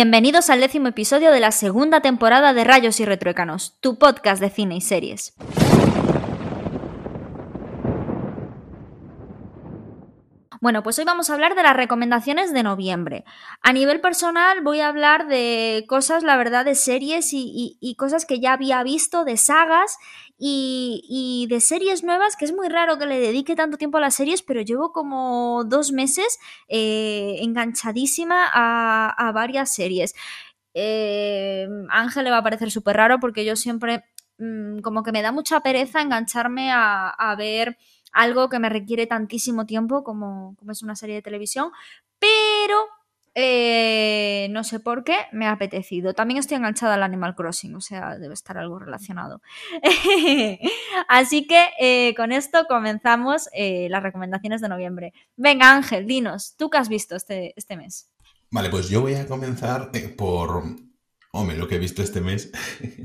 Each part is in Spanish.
Bienvenidos al décimo episodio de la segunda temporada de Rayos y Retruécanos, tu podcast de cine y series. Bueno, pues hoy vamos a hablar de las recomendaciones de noviembre. A nivel personal voy a hablar de cosas, la verdad, de series y, cosas que ya había visto, de sagas y, de series nuevas, que es muy raro que le dedique tanto tiempo a las series, pero llevo como dos meses eh, enganchadísima a, varias series. Eh, Ángel le va a parecer súper raro porque yo siempre mm, como que me da mucha pereza engancharme a ver algo que me requiere tantísimo tiempo como, es una serie de televisión, pero eh, no sé por qué me ha apetecido. También estoy enganchada al Animal Crossing, o sea, debe estar algo relacionado. Así que eh, con esto comenzamos eh, las recomendaciones de noviembre. Venga, Ángel, dinos, ¿tú qué has visto este, este mes? Vale, pues yo voy a comenzar por Hombre, lo que he visto este mes,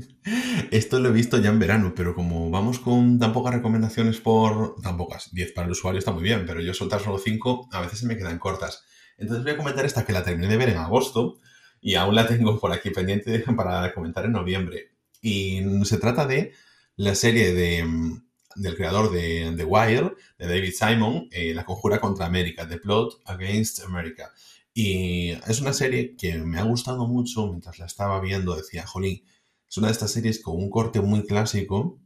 esto lo he visto ya en verano, pero como vamos con tan pocas recomendaciones por... tan pocas, 10 para el usuario está muy bien, pero yo soltar solo 5 a veces se me quedan cortas. Entonces voy a comentar esta que la terminé de ver en agosto y aún la tengo por aquí pendiente para comentar en noviembre. Y se trata de la serie de, del creador de The Wire, de David Simon, eh, La Conjura contra América, The Plot Against America. Y es una serie que me ha gustado mucho mientras la estaba viendo. Decía, jolín, es una de estas series con un corte muy clásico,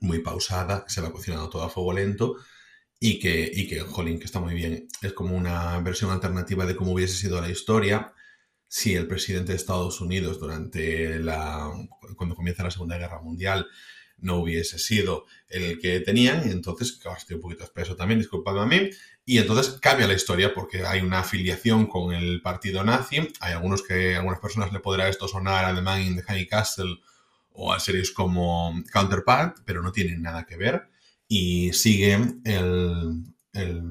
muy pausada, que se va cocinando todo a fuego lento y que, y que, jolín, que está muy bien. Es como una versión alternativa de cómo hubiese sido la historia si el presidente de Estados Unidos durante la, cuando comienza la Segunda Guerra Mundial no hubiese sido el que tenían, y entonces, claro, estoy un poquito espeso también, disculpadme a mí, y entonces cambia la historia porque hay una afiliación con el partido nazi, hay algunos que, algunas personas le podrá esto sonar a The Man in the High Castle o a series como Counterpart, pero no tienen nada que ver, y sigue el,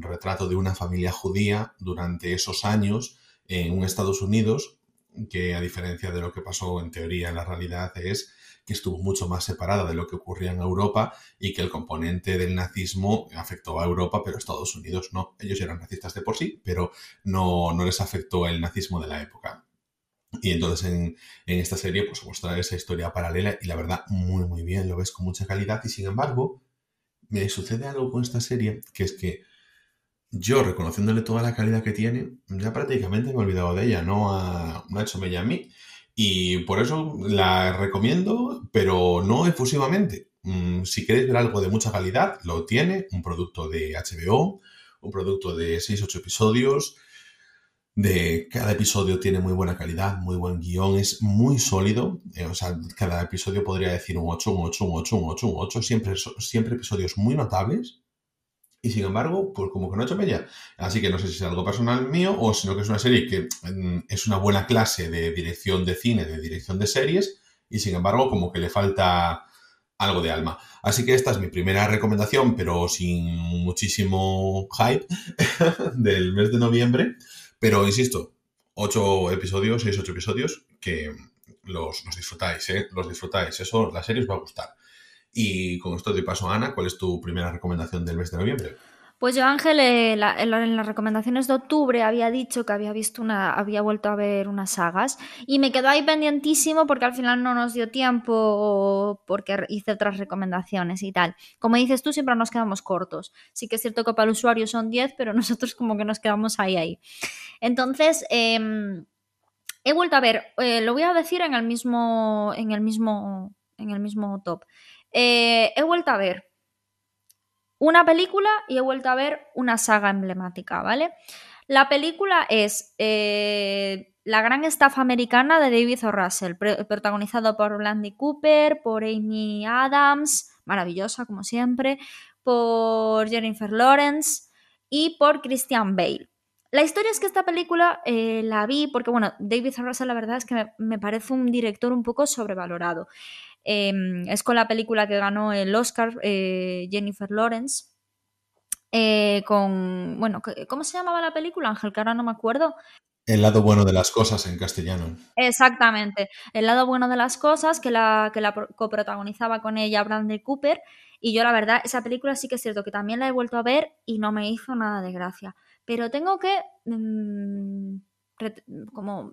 retrato de una familia judía durante esos años en un Estados Unidos que a diferencia de lo que pasó en teoría en la realidad es que estuvo mucho más separada de lo que ocurría en Europa y que el componente del nazismo afectó a Europa, pero Estados Unidos no. Ellos eran racistas de por sí, pero no, no les afectó el nazismo de la época. Y entonces en, en esta serie pues muestra esa historia paralela y la verdad muy muy bien, lo ves con mucha calidad y sin embargo me sucede algo con esta serie que es que yo reconociéndole toda la calidad que tiene, ya prácticamente me he olvidado de ella, no ha, ha hecho mella a mí. Y por eso la recomiendo, pero no efusivamente. Mm, si queréis ver algo de mucha calidad, lo tiene, un producto de HBO, un producto de 6-8 episodios. De cada episodio tiene muy buena calidad, muy buen guion, es muy sólido. Eh, o sea, cada episodio podría decir un 8, un 8, un 8, un 8, un 8. Siempre, siempre episodios muy notables y sin embargo, pues como que no ha hecho bella. Así que no sé si es algo personal mío o sino que es una serie que mm, es una buena clase de dirección de cine, de dirección de series, y sin embargo, como que le falta algo de alma. Así que esta es mi primera recomendación, pero sin muchísimo hype del mes de noviembre. Pero insisto, ocho episodios, seis, ocho episodios que los, disfrutáis, ¿eh? Los disfrutáis. Eso, la serie os va a gustar. Y con esto doy paso a Ana. ¿Cuál es tu primera recomendación del mes de noviembre? Pues yo, Ángel, eh, en, las recomendaciones de octubre había dicho que había visto una, había vuelto a ver unas sagas y me quedó ahí pendientísimo porque al final no nos dio tiempo porque hice otras recomendaciones y tal. Como dices tú, siempre nos quedamos cortos. Sí que es cierto que para el usuario son 10, pero nosotros como que nos quedamos ahí, ahí. Entonces, em, he vuelto a ver, eh, lo voy a decir en el mismo, en el mismo, en el mismo top. Eh, he vuelto a ver una película y he vuelto a ver una saga emblemática, ¿vale? La película es eh, La gran estafa americana de David O. Russell, protagonizado por Blandy Cooper, por Amy Adams, maravillosa como siempre, por Jennifer Lawrence y por Christian Bale. La historia es que esta película eh, la vi porque, bueno, David O. Russell la verdad es que me parece un director un poco sobrevalorado. Em, es con la película que ganó el Oscar eh, Jennifer Lawrence. Eh, con, bueno, ¿cómo se llamaba la película, Ángel? Que ahora no me acuerdo. El lado bueno de las cosas en castellano. Exactamente. El lado bueno de las cosas, que la, que la coprotagonizaba con ella Bradley Cooper. Y yo, la verdad, esa película sí que es cierto que también la he vuelto a ver y no me hizo nada de gracia. Pero tengo que. Mm, como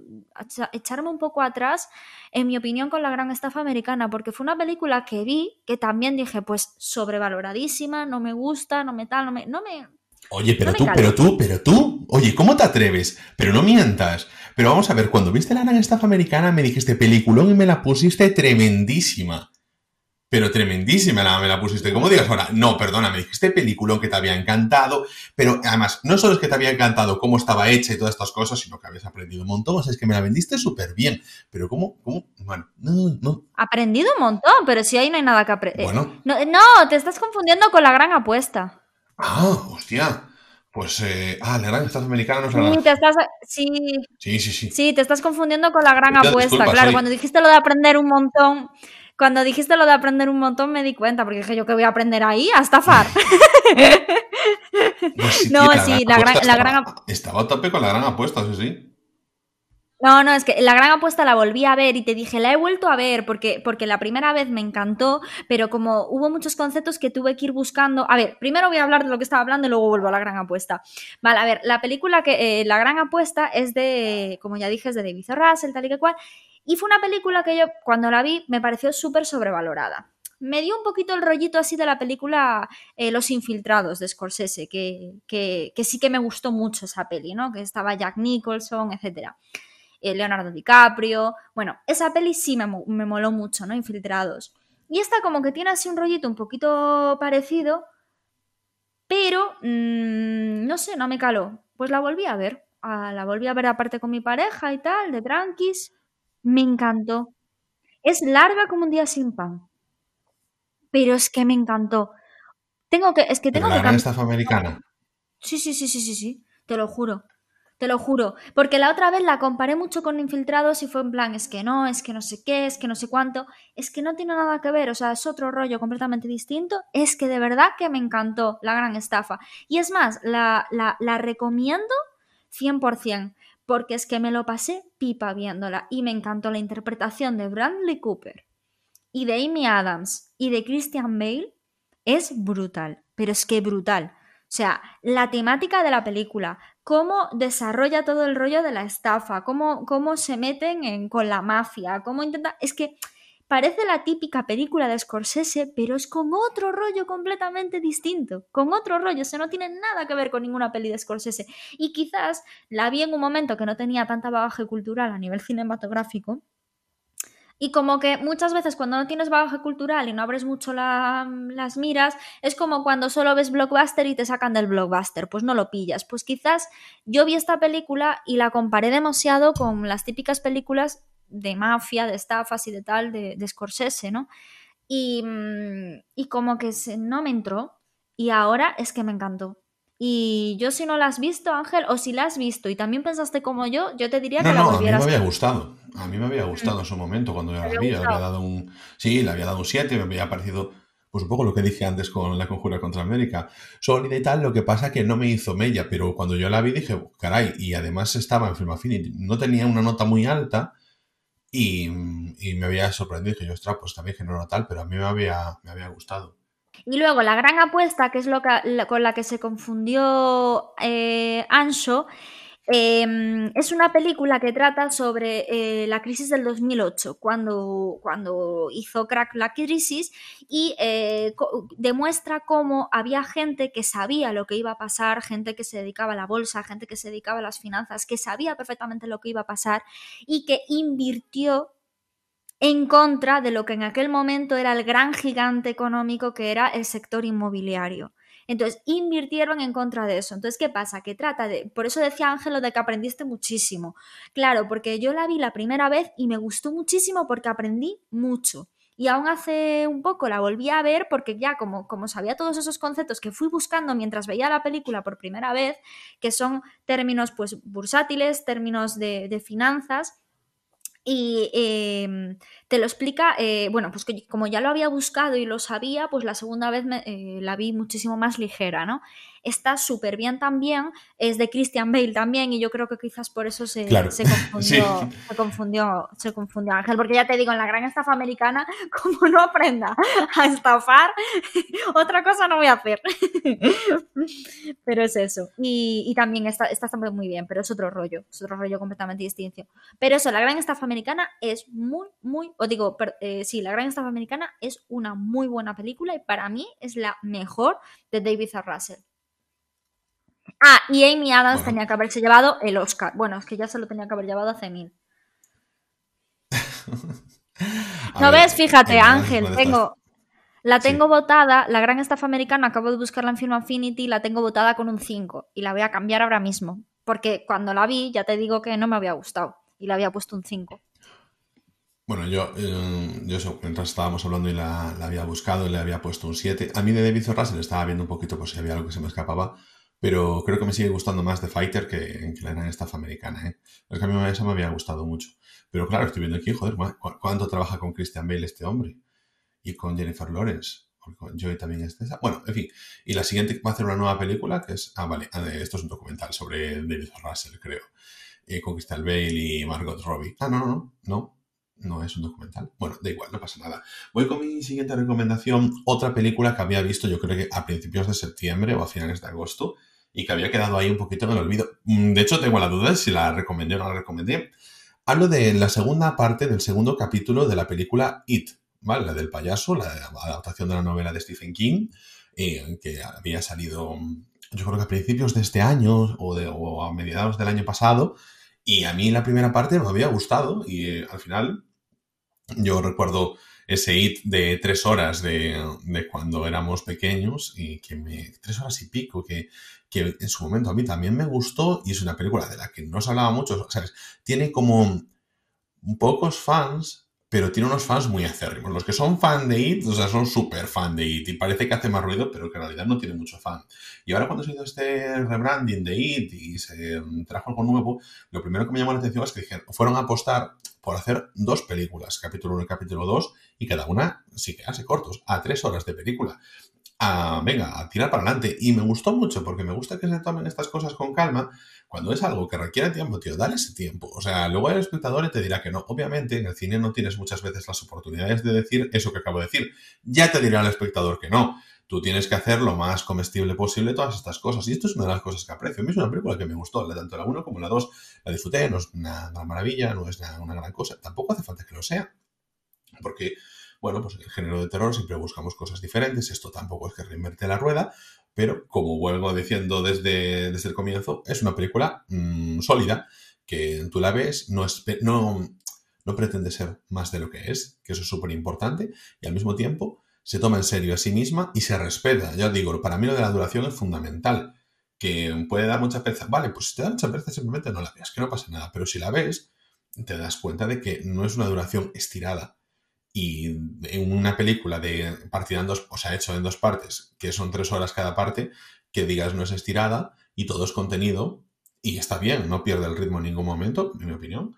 echarme un poco atrás, en mi opinión, con la gran estafa americana, porque fue una película que vi que también dije, pues sobrevaloradísima, no me gusta, no me tal, no me... No me Oye, pero tú, pero tú, pero tú, oye, ¿cómo te atreves? Pero no mientas. Pero vamos a ver, cuando viste la gran estafa americana me dijiste peliculón y me la pusiste tremendísima pero tremendísima la, me la pusiste. ¿Cómo digas ahora? No, perdona, me dijiste película que te había encantado, pero además, no solo es que te había encantado cómo estaba hecha y todas estas cosas, sino que habías aprendido un montón. O sea, es que me la vendiste súper bien. Pero ¿cómo? ¿Cómo? Bueno, no, no. Aprendido un montón, pero si ahí no hay nada que aprender. Bueno. No, te estás confundiendo con la gran apuesta. Ah, hostia. Pues, eh, ah, la gran estafa americana no es la sí, te estás, sí, sí, sí, sí. Sí, te estás confundiendo con la gran apuesta. claro, cuando dijiste lo de aprender un montón, cuando dijiste lo de aprender un montón me di cuenta, porque dije yo que voy a aprender ahí a estafar. no, sí, la, gran, la gran, estaba, a tope con la gran apuesta, sí, sí. No, no, es que la gran apuesta la volví a ver y te dije, la he vuelto a ver porque, porque la primera vez me encantó, pero como hubo muchos conceptos que tuve que ir buscando. A ver, primero voy a hablar de lo que estaba hablando y luego vuelvo a la gran apuesta. Vale, a ver, la película que, eh, la gran apuesta es de, como ya dije, es de David Russell, tal y que cual, y fue una película que yo, cuando la vi, me pareció súper sobrevalorada. Me dio un poquito el rollito así de la película eh, Los Infiltrados de Scorsese, que, que, sí que me gustó mucho esa peli, ¿no? Que estaba Jack Nicholson, etc. Eh, Leonardo DiCaprio. Bueno, esa peli sí me, me moló mucho, ¿no? Infiltrados. Y esta como que tiene así un rollito un poquito parecido, pero mmm, no sé, no me caló. Pues la volví a ver. Ah, la volví a ver aparte con mi pareja y tal, de tranquis. Me encantó. Es larga como un día sin pan. Pero es que me encantó. Tengo que, es que tengo la que gran estafa americana. Sí, sí, sí, sí, sí, sí. Te lo juro. Te lo juro. Porque la otra vez la comparé mucho con Infiltrados y fue en plan, es que no, es que no sé qué, es que no sé cuánto. Es que no tiene nada que ver, o sea, es otro rollo completamente distinto. Es que de verdad que me encantó la gran estafa. Y es más, la, la, la recomiendo 100% porque es que me lo pasé pipa viéndola y me encantó la interpretación de Bradley Cooper y de Amy Adams y de Christian Bale es brutal, pero es que brutal. O sea, la temática de la película, cómo desarrolla todo el rollo de la estafa, cómo, cómo se meten en, con la mafia, cómo intenta... Es que Parece la típica película de Scorsese, pero es con otro rollo completamente distinto, con otro rollo, o sea, no tiene nada que ver con ninguna peli de Scorsese. Y quizás la vi en un momento que no tenía tanta bagaje cultural a nivel cinematográfico. Y como que muchas veces cuando no tienes bagaje cultural y no abres mucho las miras, es como cuando solo ves blockbuster y te sacan del blockbuster, pues no lo pillas. Pues quizás yo vi esta película y la comparé demasiado con las típicas películas de mafia, de estafas y de tal, de, de Scorsese, ¿no? Y, mm, y como que se, no me entró y ahora es que me encantó. Y yo si no la has visto, Ángel, o si la has visto y también pensaste como yo, yo te diría que la volvieras a mí me había gustado. A mí me había gustado en su momento cuando yo la vi. Le había dado un... Sí, le había dado un 7, me había parecido pues un poco lo que dije antes con La Conjura contra América. Sólida y tal, lo que pasa que no me hizo mella, pero cuando yo la vi dije, caray, y además estaba en Film Affinity, no tenía una nota muy alta, y, me había sorprendido. que yo, ostras, pues también era tal, pero a mí me había, me había gustado. Y luego la gran apuesta, que es lo que, con la que se confundió eh, Ancho, Em, es una película que trata sobre eh, la crisis del 2008, cuando, cuando hizo crack la crisis y eh, demuestra cómo había gente que sabía lo que iba a pasar, gente que se dedicaba a la bolsa, gente que se dedicaba a las finanzas, que sabía perfectamente lo que iba a pasar y que invirtió en contra de lo que en aquel momento era el gran gigante económico que era el sector inmobiliario. Entonces, invirtieron en contra de eso. Entonces, ¿qué pasa? Que trata de, por eso decía Ángelo de que aprendiste muchísimo. Claro, porque yo la vi la primera vez y me gustó muchísimo porque aprendí mucho. Y aún hace un poco la volví a ver porque ya como, como sabía todos esos conceptos que fui buscando mientras veía la película por primera vez, que son términos pues bursátiles, términos de, de finanzas, y em, te lo explica, eh, bueno, pues como ya lo había buscado y lo sabía, pues la segunda vez me, eh, la vi muchísimo más ligera, ¿no? Está súper bien también, es de Christian Bale también, y yo creo que quizás por eso se, se, confundió, se, confundió, se confundió Ángel, porque ya te digo, en la gran estafa americana, como no aprenda a estafar, otra cosa no voy a hacer. pero es eso. Y, también está, está muy bien, pero es otro rollo, es otro rollo completamente distinto. Pero eso, la gran estafa americana es muy, muy, o digo, eh, sí, la gran estafa americana es una muy buena película y para mí es la mejor de David A. Russell. Ah, y Amy Adams tenía que haberse llevado el Oscar. Bueno, es que ya se lo tenía que haber llevado hace mil. no ves, fíjate, Ángel, tengo, la tengo votada, la gran estafa americana, acabo de buscarla en Film Affinity, la tengo votada con un 5 y la voy a cambiar ahora mismo. Porque cuando la vi, ya te digo que no me había gustado y le había puesto un 5. Bueno, yo, eh, yo mientras estábamos hablando y la, había buscado y le había puesto un 7. A mí de David le estaba viendo un poquito por si había algo que se me escapaba, pero creo que me sigue gustando más The Fighter que, que la gran estafa americana. ¿eh? Es que a mí esa me había gustado mucho. Pero claro, estoy viendo aquí, joder, ¿cuánto trabaja con Christian Bale este hombre? Y con Jennifer Lawrence. Con Joey también es esa. Bueno, en fin. Y la siguiente va a hacer una nueva película que es. Ah, vale. Ah, esto es un documental sobre David Russell, creo. Eh, con Christian Bale y Margot Robbie. Ah, no, no, no. No. No es un documental. Bueno, da igual, no pasa nada. Voy con mi siguiente recomendación. Otra película que había visto, yo creo que a principios de septiembre o a finales de agosto, y que había quedado ahí un poquito en el olvido. Mm, de hecho, tengo la duda de si la recomendé o no la recomendé. Hablo de la segunda parte del segundo capítulo de la película It, ¿vale? La del payaso, la adaptación de la novela de Stephen King, eh, que había salido, yo creo que a principios de este año o, a mediados del año pasado. Y a mí la primera parte me había gustado y eh, al final yo recuerdo ese hit de tres horas de, cuando éramos pequeños y que me... tres horas y pico, que, en su momento a mí también me gustó y es una película de la que no se hablaba mucho, ¿sabes? Tiene como pocos fans, pero tiene unos fans muy acérrimos. Los que son fan de It, o sea, son súper fan de It y parece que hace más ruido, pero que en realidad no tiene mucho fan. Y ahora cuando se hizo este rebranding de It y se trajo algo nuevo, lo primero que me llamó la atención es que dijeron, fueron a apostar por hacer dos películas, capítulo 1 y capítulo 2, y cada una sí que hace cortos, a tres horas de película. A, venga, a tirar para adelante. Y me gustó mucho porque me gusta que se tomen estas cosas con calma cuando es algo que requiere tiempo, tío, dale ese tiempo. O sea, luego el espectador te dirá que no. Obviamente, en el cine no tienes muchas veces las oportunidades de decir eso que acabo de decir. Ya te dirá el espectador que no. Tú tienes que hacer lo más comestible posible todas estas cosas. Y esto es una de las cosas que aprecio. A mí es una película que me gustó, tanto la 1 como la 2. La disfruté, no es una gran maravilla, no es una, gran cosa. Tampoco hace falta que lo sea. Porque, bueno, pues en el género de terror siempre buscamos cosas diferentes. Esto tampoco es que reinverte la rueda pero como vuelvo diciendo desde, desde el comienzo, es una película mm, sólida, que tú la ves, no, no, no pretende ser más de lo que es, que eso es súper importante, y al mismo tiempo se toma en serio a sí misma y se respeta. Ya digo, para mí lo de la duración es fundamental, que puede dar mucha pereza. Vale, pues si te da mucha pereza simplemente no la veas, que no pasa nada, pero si la ves, te das cuenta de que no es una duración estirada, y en una película de partida en dos, o sea, hecho en dos partes, que son tres horas cada parte, que digas no es estirada y todo es contenido y está bien, no pierde el ritmo en ningún momento, en mi opinión.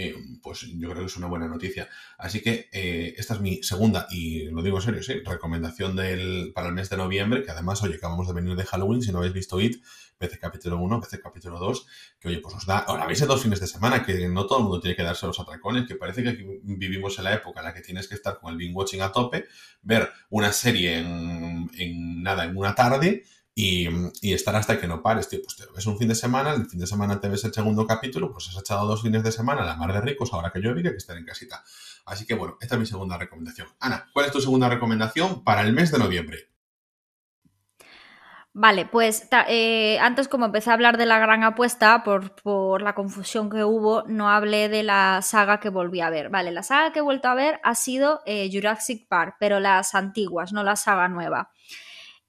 Eh, pues yo creo que es una buena noticia. Así que eh, esta es mi segunda, y lo digo en serio, sí, recomendación del, para el mes de noviembre, que además, oye, acabamos de venir de Halloween, si no habéis visto IT, veces capítulo 1, veces capítulo 2, que oye, pues os da, ahora veis dos fines de semana, que no todo el mundo tiene que darse los atracones, que parece que vivimos en la época en la que tienes que estar con el binge watching a tope, ver una serie en, en nada, en una tarde, y, estar hasta que no pares, tío. Pues te ves un fin de semana, el fin de semana te ves el segundo capítulo, pues has echado dos fines de semana la mar de ricos, ahora que yo que estar en casita. Así que bueno, esta es mi segunda recomendación. Ana, ¿cuál es tu segunda recomendación para el mes de noviembre? Vale, pues eh, antes como empecé a hablar de la gran apuesta, por, por, la confusión que hubo, no hablé de la saga que volví a ver. Vale, la saga que he vuelto a ver ha sido eh, Jurassic Park, pero las antiguas, no la saga nueva.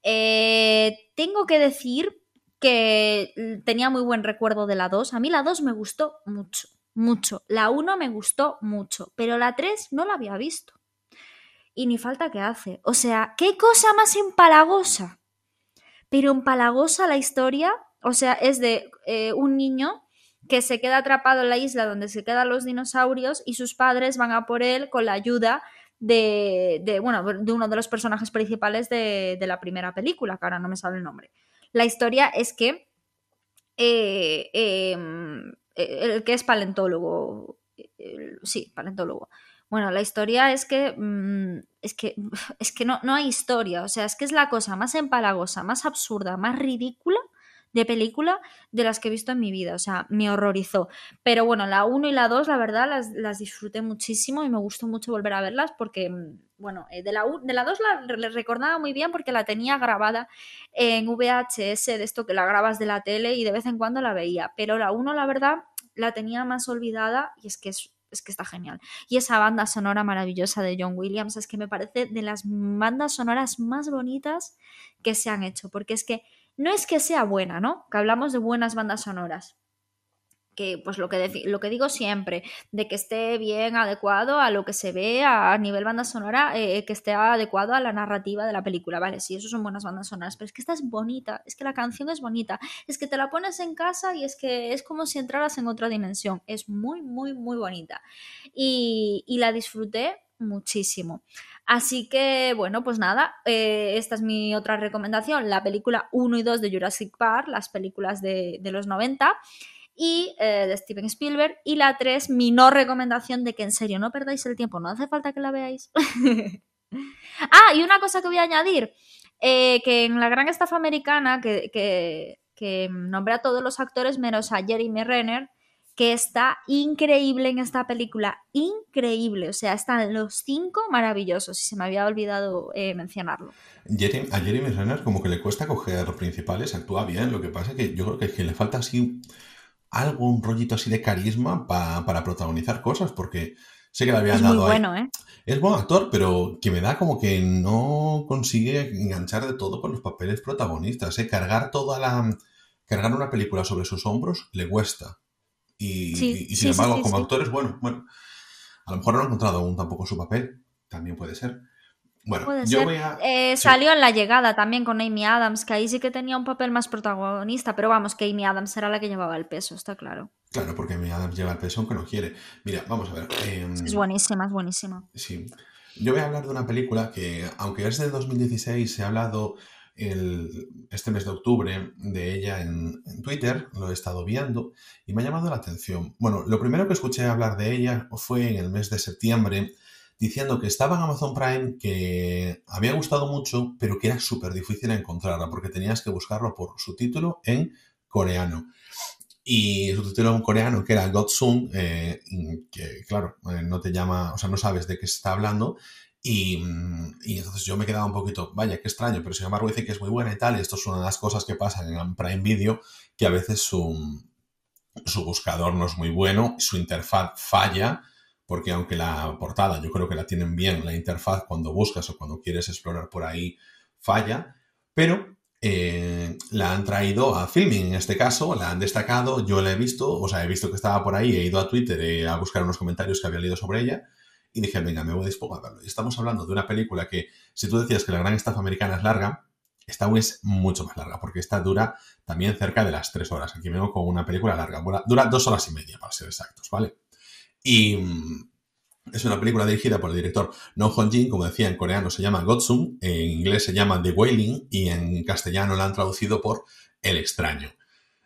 Eh, tengo que decir que tenía muy buen recuerdo de la 2. A mí la 2 me gustó mucho, mucho. La 1 me gustó mucho, pero la 3 no la había visto. Y ni falta que hace. O sea, qué cosa más empalagosa. Pero empalagosa la historia. O sea, es de eh, un niño que se queda atrapado en la isla donde se quedan los dinosaurios y sus padres van a por él con la ayuda de, bueno, de uno de los personajes principales de, la primera película, que ahora no me sale el nombre. La historia es que eh, em, el que es paleontólogo, sí, paleontólogo. Bueno, la historia es que mm, es que es que no, no hay historia, o sea, es que es la cosa más empalagosa, más absurda, más ridícula de película de las que he visto en mi vida. O sea, me horrorizó. Pero bueno, la 1 y la 2, la verdad, las, disfruté muchísimo y me gustó mucho volver a verlas porque, mm, bueno, eh, de la, de la 2 la recordaba muy bien porque la tenía grabada en VHS, de esto que la grabas de la tele y de vez en cuando la veía. Pero la 1, la verdad, la tenía más olvidada y es que es es que está genial. Y esa banda sonora maravillosa de John Williams es que me parece de las bandas sonoras más bonitas que se han hecho, porque es que no es que sea buena, ¿no? Que hablamos de buenas bandas sonoras. Que, pues lo que, lo que digo siempre, de que esté bien adecuado a lo que se ve a, nivel banda sonora, eh, que esté adecuado a la narrativa de la película, ¿vale? Sí, eso son buenas bandas sonoras, pero es que esta es bonita, es que la canción es bonita, es que te la pones en casa y es que es como si entraras en otra dimensión, es muy, muy, muy bonita. Y la disfruté muchísimo. Así que, bueno, pues nada, eh, esta es mi otra recomendación, la película 1 y 2 de Jurassic Park, las películas de, los 90 y eh, de Steven Spielberg. Y la 3, mi no recomendación de que en serio no perdáis el tiempo, no hace falta que la veáis. ah, y una cosa que voy a añadir, eh, que en la gran estafa americana, que, que, que nombré a todos los actores menos a Jeremy Renner, que está increíble en esta película, increíble, o sea, están los cinco maravillosos y se me había olvidado eh, mencionarlo. a Jeremy Renner como que le cuesta coger principales, actúa bien, lo que pasa es que yo creo que, que le falta así algo, un rollito así de carisma para protagonizar cosas, porque sé que le habían dado... Muy bueno, ¿eh? Es buen actor, pero que me da como que no consigue enganchar de todo con los papeles protagonistas, ¿eh? Cargar toda la... Cargar una película sobre sus hombros le cuesta. Y, sin embargo, como actores, bueno, bueno, a lo mejor no han encontrado aún tampoco su papel, también puede ser. Bueno, yo voy a... Eh, salió en La Llegada también con Amy Adams, que ahí sí que tenía un papel más protagonista, pero vamos, que Amy Adams era la que llevaba el peso, está claro. Claro, porque Amy Adams lleva el peso aunque no quiere. Mira, vamos a ver. Em, es buenísima, es buenísima. Sí. Yo voy a hablar de una película que, aunque es de 2016, se ha hablado este mes de octubre de ella en, Twitter, lo he estado viendo y me ha llamado la atención. Bueno, lo primero que escuché hablar de ella fue en el mes de septiembre, diciendo que estaba en Amazon Prime, que había gustado mucho, pero que era súper difícil encontrarla, porque tenías que buscarlo por su título en coreano. Y su título en coreano, que era Godsung, eh, que claro, eh, no te llama, o sea, no sabes de qué se está hablando, Mm, y, entonces yo me quedaba un poquito, vaya, qué extraño, pero sin embargo dice que es muy buena y tal, y esto es una de las cosas que pasan en Prime Video, que a veces su, su buscador no es muy bueno, su interfaz falla, porque aunque la portada yo creo que la tienen bien, la interfaz cuando buscas o cuando quieres explorar por ahí falla, pero eh, la han traído a filming en este caso, la han destacado, yo la he visto, o sea, he visto que estaba por ahí, he ido a Twitter a buscar unos comentarios que había leído sobre ella y dije, venga, me voy a. Y estamos hablando de una película que, si tú decías que la gran estafa americana es larga, esta es mucho más larga, porque esta dura también cerca de las tres horas. Aquí vengo con una película larga, dura dos horas y media, para ser exactos, ¿vale? Y mm, es una película dirigida por el director No Hong Jin, como decía, en coreano se llama Gotsum, en inglés se llama The Wailing y en castellano la han traducido por El extraño.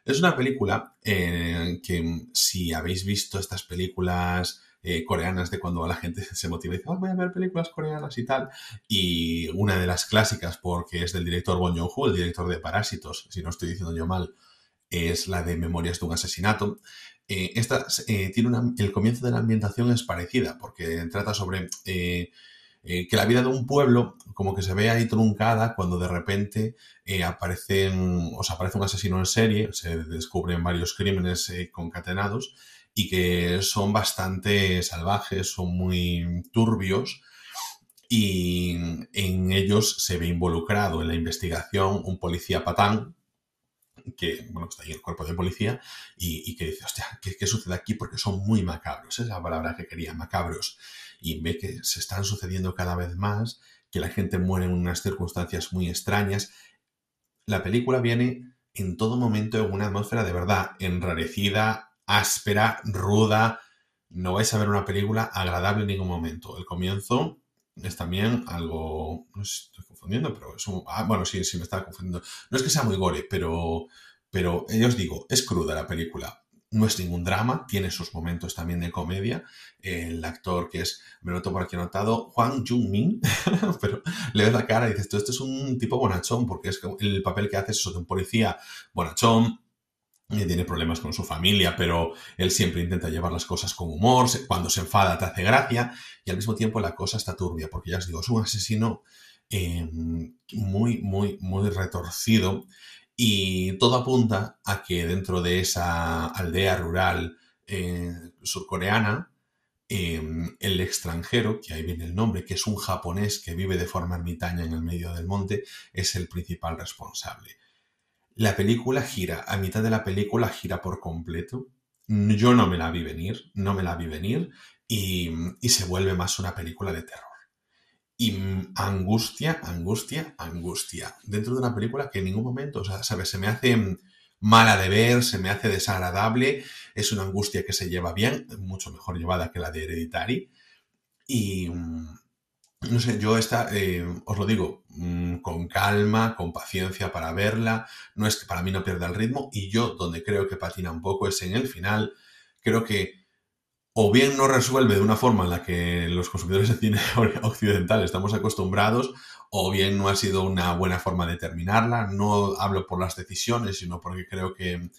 Es una película eh, que mm, si habéis visto estas películas eh, coreanas de cuando la gente se motiva y dice, oh, voy a ver películas coreanas y tal. Y una de las clásicas, porque es del director Bon Joon-ho, el director de Parásitos, si no estoy diciendo yo mal, es la de Memorias de un asesinato. Eh, esta eh, tiene el comienzo de la ambientación es parecida, porque trata sobre que la vida de un pueblo como que se ve ahí truncada cuando de repente aparecen, o aparece un asesino en serie, se descubren varios crímenes concatenados y que son bastante salvajes, son muy turbios y en ellos se ve involucrado en la investigación un policía patán que, bueno, está ahí el cuerpo de policía y, que dice, hostia, ¿qué, sucede aquí? Porque son muy macabros, es la palabra que quería, macabros. Y ve que se están sucediendo cada vez más, que la gente muere en unas circunstancias muy extrañas. La película viene en todo momento en una atmósfera de verdad enrarecida, áspera, ruda. No vais a ver una película agradable en ningún momento. El comienzo es también algo, no sé si estoy confundiendo, pero es un, ah, bueno, sí, sí me estaba confundiendo. No es que sea muy gore, pero, pero yo os digo, es cruda la película. No es ningún drama, tiene sus momentos también de comedia. El actor que es, me lo tengo por aquí anotado, Juan Jung-min, pero le ves la cara y dices, esto, es un tipo bonachón, porque es el papel que hace es eso de un policía bonachón, tiene problemas con su familia, pero él siempre intenta llevar las cosas con humor, cuando se enfada te hace gracia y al mismo tiempo la cosa está turbia, porque ya os digo, es un asesino em, muy, muy, muy retorcido y todo apunta a que dentro de esa aldea rural eh, surcoreana, em, el extranjero, que ahí viene el nombre, que es un japonés que vive de forma ermitaña en el medio del monte, es el principal responsable. La película gira, a mitad de la película gira por completo. Yo no me la vi venir, no me la vi venir y, se vuelve más una película de terror. Y angustia, angustia, angustia. Dentro de una película que en ningún momento, o sea, ¿sabes? Se me hace mala de ver, se me hace desagradable, es una angustia que se lleva bien, mucho mejor llevada que la de Hereditary. Y, no sé, yo esta, eh, os lo digo, mm, con calma, con paciencia para verla, no es que para mí no pierda el ritmo y yo donde creo que patina un poco es en el final, creo que o bien no resuelve de una forma en la que los consumidores de cine occidental estamos acostumbrados, o bien no ha sido una buena forma de terminarla, no hablo por las decisiones, sino porque creo que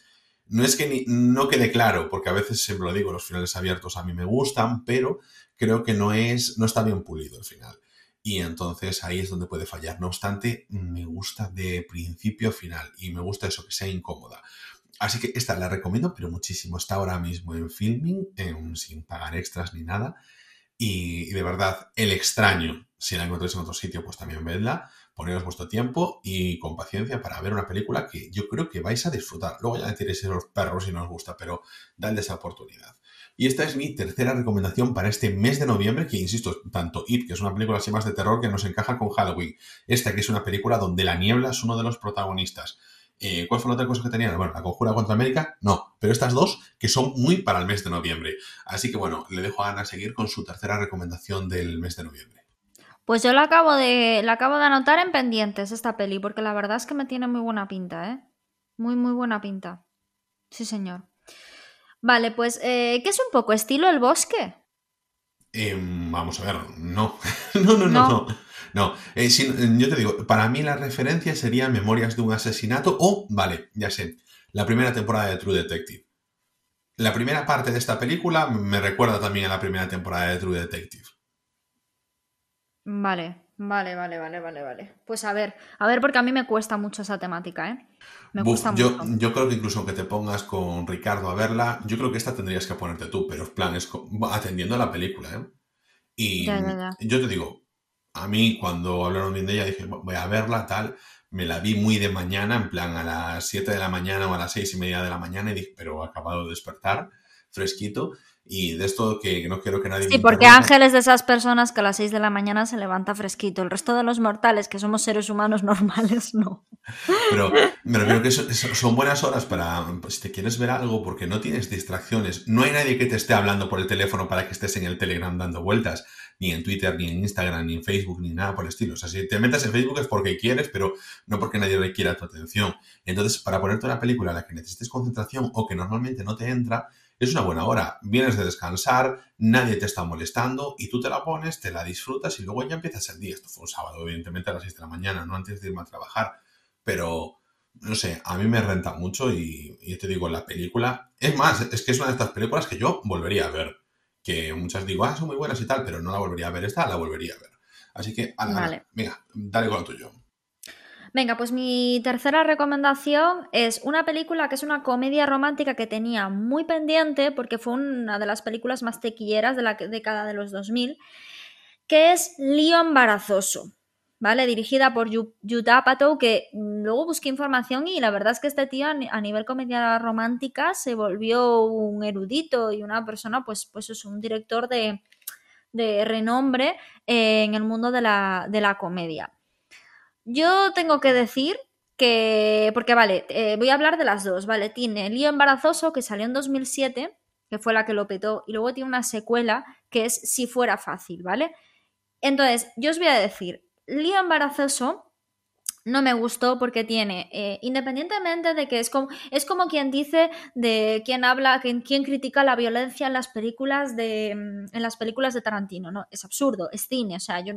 no es que no quede claro, porque a veces siempre lo digo, los finales abiertos a mí me gustan, pero creo que no es, no está bien pulido el final. Y entonces ahí es donde puede fallar. No obstante, me gusta de principio a final y me gusta eso, que sea incómoda. Así que esta la recomiendo, pero muchísimo. Está ahora mismo en filming, sin pagar extras ni nada. Y, de verdad, el extraño, si la encontráis en otro sitio, pues también vedla. Poneros vuestro tiempo y con paciencia para ver una película que yo creo que vais a disfrutar. Luego ya tiréis los perros si no os gusta, pero dadle esa oportunidad. Y esta es mi tercera recomendación para este mes de noviembre, que insisto, tanto It, que es una película así más de terror que nos encaja con Halloween, esta que es una película donde la niebla es uno de los protagonistas. Eh, ¿Cuál fue la otra cosa que tenía? Bueno, la conjura contra América, no, pero estas dos que son muy para el mes de noviembre. Así que bueno, le dejo a Ana seguir con su tercera recomendación del mes de noviembre. Pues yo la acabo de, la acabo de anotar en pendientes esta peli, porque la verdad es que me tiene muy buena pinta, ¿eh? Muy, muy buena pinta. Sí, señor. Vale, pues, eh, ¿qué es un poco estilo el bosque? Em, vamos a ver, no. no, no, no, no. no. Eh, yo te digo, para mí la referencia sería Memorias de un asesinato o, vale, ya sé, la primera temporada de True Detective. La primera parte de esta película me recuerda también a la primera temporada de True Detective. Vale, vale, vale, vale, vale, vale. Pues a ver, a ver, porque a mí me cuesta mucho esa temática, ¿eh? Me gusta yo, mucho. Yo creo que incluso aunque te pongas con Ricardo a verla, yo creo que esta tendrías que ponerte tú, pero planes atendiendo a la película, ¿eh? Y yo te digo, a mí cuando hablaron bien de ella dije, voy a verla, tal. Me la vi muy de mañana, en plan a las 7 de la mañana o a las 6 y media de la mañana, y dije, pero acabado de despertar, fresquito. Y de esto que no quiero que nadie... Sí, porque Ángel es de esas personas que a las 6 de la mañana se levanta fresquito. El resto de los mortales, que somos seres humanos normales, no. Pero me refiero que son buenas horas para, pues, si te quieres ver algo, porque no tienes distracciones. No hay nadie que te esté hablando por el teléfono para que estés en el Telegram dando vueltas, ni en Twitter, ni en Instagram, ni en Facebook, ni nada por el estilo. O sea, si te metes en Facebook es porque quieres, pero no porque nadie requiera tu atención. Entonces, para ponerte una película a la que necesites concentración o que normalmente no te entra, es una buena hora. Vienes de descansar, nadie te está molestando y tú te la pones, te la disfrutas y luego ya empiezas el día. Esto fue un sábado, evidentemente a las 6 de la mañana, no antes de irme a trabajar. Pero, no sé, a mí me renta mucho y, y te digo, la película... Es más, es que es una de estas películas que yo volvería a ver. Que muchas digo, ah, son muy buenas y tal, pero no la volvería a ver esta, la volvería a ver. Así que, vale. venga, dale con lo tuyo. Venga, pues mi tercera recomendación es una película que es una comedia romántica que tenía muy pendiente porque fue una de las películas más tequilleras de la década de los 2000, que es Lío embarazoso. ¿Vale? Dirigida por Yuta Pato, que luego busqué información y la verdad es que este tío a nivel comedia romántica se volvió un erudito y una persona, pues, pues es un director de, renombre en el mundo de la, de la comedia. Yo tengo que decir que, porque vale, eh, voy a hablar de las dos, ¿vale? Tiene Lío Embarazoso, que salió en 2007, que fue la que lo petó, y luego tiene una secuela que es Si fuera fácil, ¿vale? Entonces, yo os voy a decir, lío embarazoso no me gustó porque tiene, eh, independientemente de que es como, es como quien dice de quien habla, quien, quien, critica la violencia en las películas de en las películas de Tarantino, ¿no? Es absurdo, es cine, o sea, yo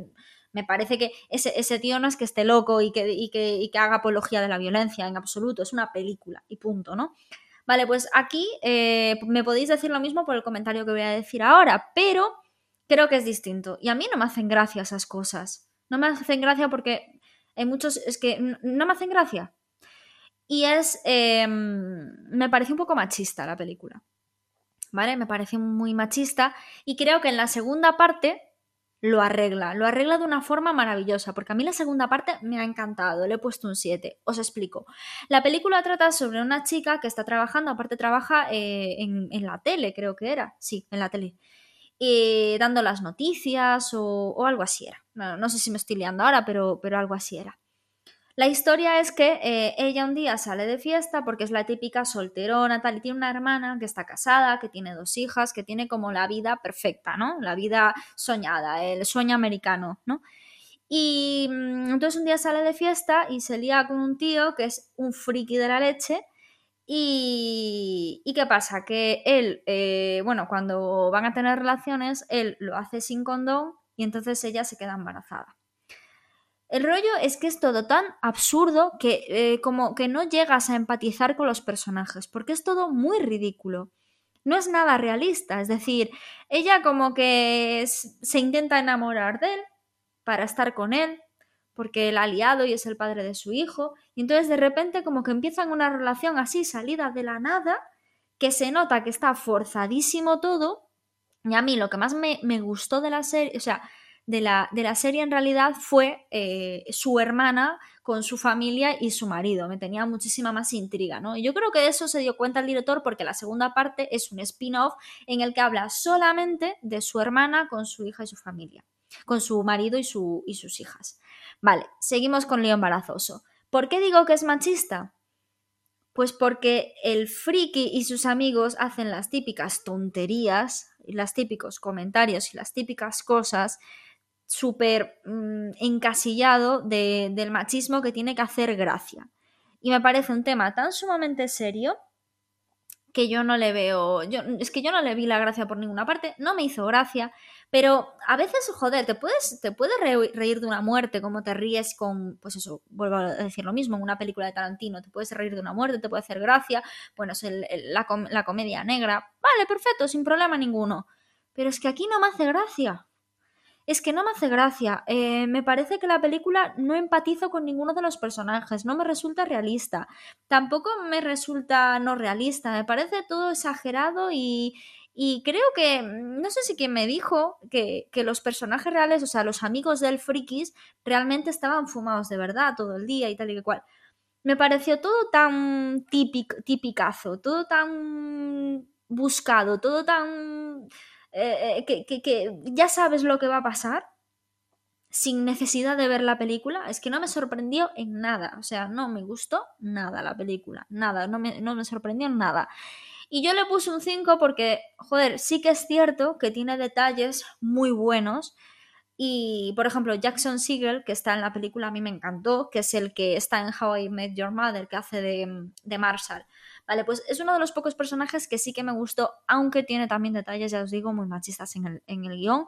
me parece que ese, ese tío no es que esté loco y que, y que, y que haga apología de la violencia en absoluto, es una película y punto, ¿no? Vale, pues aquí eh, me podéis decir lo mismo por el comentario que voy a decir ahora, pero creo que es distinto. Y a mí no me hacen gracia esas cosas. No me hacen gracia porque hay muchos, es que no me hacen gracia. Y es, em, me parece un poco machista la película. ¿Vale? Me parece muy machista y creo que en la segunda parte lo arregla, lo arregla de una forma maravillosa, porque a mí la segunda parte me ha encantado, le he puesto un 7. Os explico. La película trata sobre una chica que está trabajando, aparte trabaja eh, en, la tele, creo que era, sí, en la tele, eh, dando las noticias o, algo así era. No, sé si me estoy liando ahora, pero, pero algo así era. La historia es que eh, ella un día sale de fiesta porque es la típica solterona, tal, y tiene una hermana que está casada, que tiene dos hijas, que tiene como la vida perfecta, ¿no? La vida soñada, el sueño americano, ¿no? Y mm, entonces un día sale de fiesta y se lía con un tío que es un friki de la leche. Y, ¿y qué pasa? Que él, eh, bueno, cuando van a tener relaciones, él lo hace sin condón y entonces ella se queda embarazada. El rollo es que es todo tan absurdo que eh, como que no llegas a empatizar con los personajes, porque es todo muy ridículo. No es nada realista, es decir, ella como que se intenta enamorar de él para estar con él, porque él ha liado y es el padre de su hijo, y entonces de repente como que empiezan una relación así salida de la nada, que se nota que está forzadísimo todo, y a mí lo que más me, me gustó de la serie, o sea, de la, de la serie en realidad fue eh, su hermana con su familia y su marido. Me tenía muchísima más intriga, ¿no? Y yo creo que de eso se dio cuenta el director porque la segunda parte es un spin-off en el que habla solamente de su hermana con su hija y su familia, con su marido y, su, y sus hijas. Vale, seguimos con Lío Embarazoso. ¿Por qué digo que es machista? Pues porque el friki y sus amigos hacen las típicas tonterías, los típicos comentarios y las típicas cosas súper mm, encasillado del machismo que tiene que hacer gracia. Y me parece un tema tan sumamente serio que yo no le veo, yo, es que yo no le vi la gracia por ninguna parte, no me hizo gracia, pero a veces, joder, te puedes, te puedes reír de una muerte, como te ríes con, pues eso, vuelvo a decir lo mismo, en una película de Tarantino, te puedes reír de una muerte, te puede hacer gracia, bueno, es la, la comedia negra, vale, perfecto, sin problema ninguno, pero es que aquí no me hace gracia es que no me hace gracia. Eh, me parece que la película no empatizo con ninguno de los personajes, no me resulta realista. Tampoco me resulta no realista, me parece todo exagerado y, y creo que, no sé si quien me dijo que, que, los personajes reales, o sea, los amigos del frikis, realmente estaban fumados de verdad todo el día y tal y que cual. Me pareció todo tan típico, tipicazo, todo tan buscado, todo tan eh, eh, que, ya sabes lo que va a pasar sin necesidad de ver la película, es que no me sorprendió en nada. O sea, no me gustó nada la película. Nada, no me, no me sorprendió en nada. Y yo le puse un 5 porque, joder, sí que es cierto que tiene detalles muy buenos. Y, por ejemplo, Jackson Siegel, que está en la película, a mí me encantó, que es el que está en How I Met Your Mother, que hace de, de Marshall. Vale, pues es uno de los pocos personajes que sí que me gustó, aunque tiene también detalles, ya os digo, muy machistas en el, en el guion,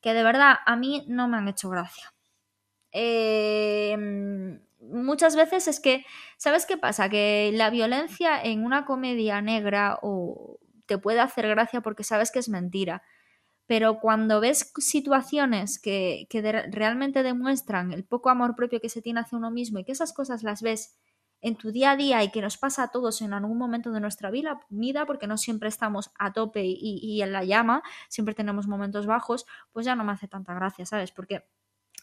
que de verdad a mí no me han hecho gracia. Em, muchas veces es que, ¿sabes qué pasa? Que la violencia en una comedia negra o te puede hacer gracia porque sabes que es mentira. Pero cuando ves situaciones que, que realmente demuestran el poco amor propio que se tiene hacia uno mismo y que esas cosas las ves en tu día a día y que nos pasa a todos en algún momento de nuestra vida, porque no siempre estamos a tope y, en la llama, siempre tenemos momentos bajos, pues ya no me hace tanta gracia, ¿sabes? Porque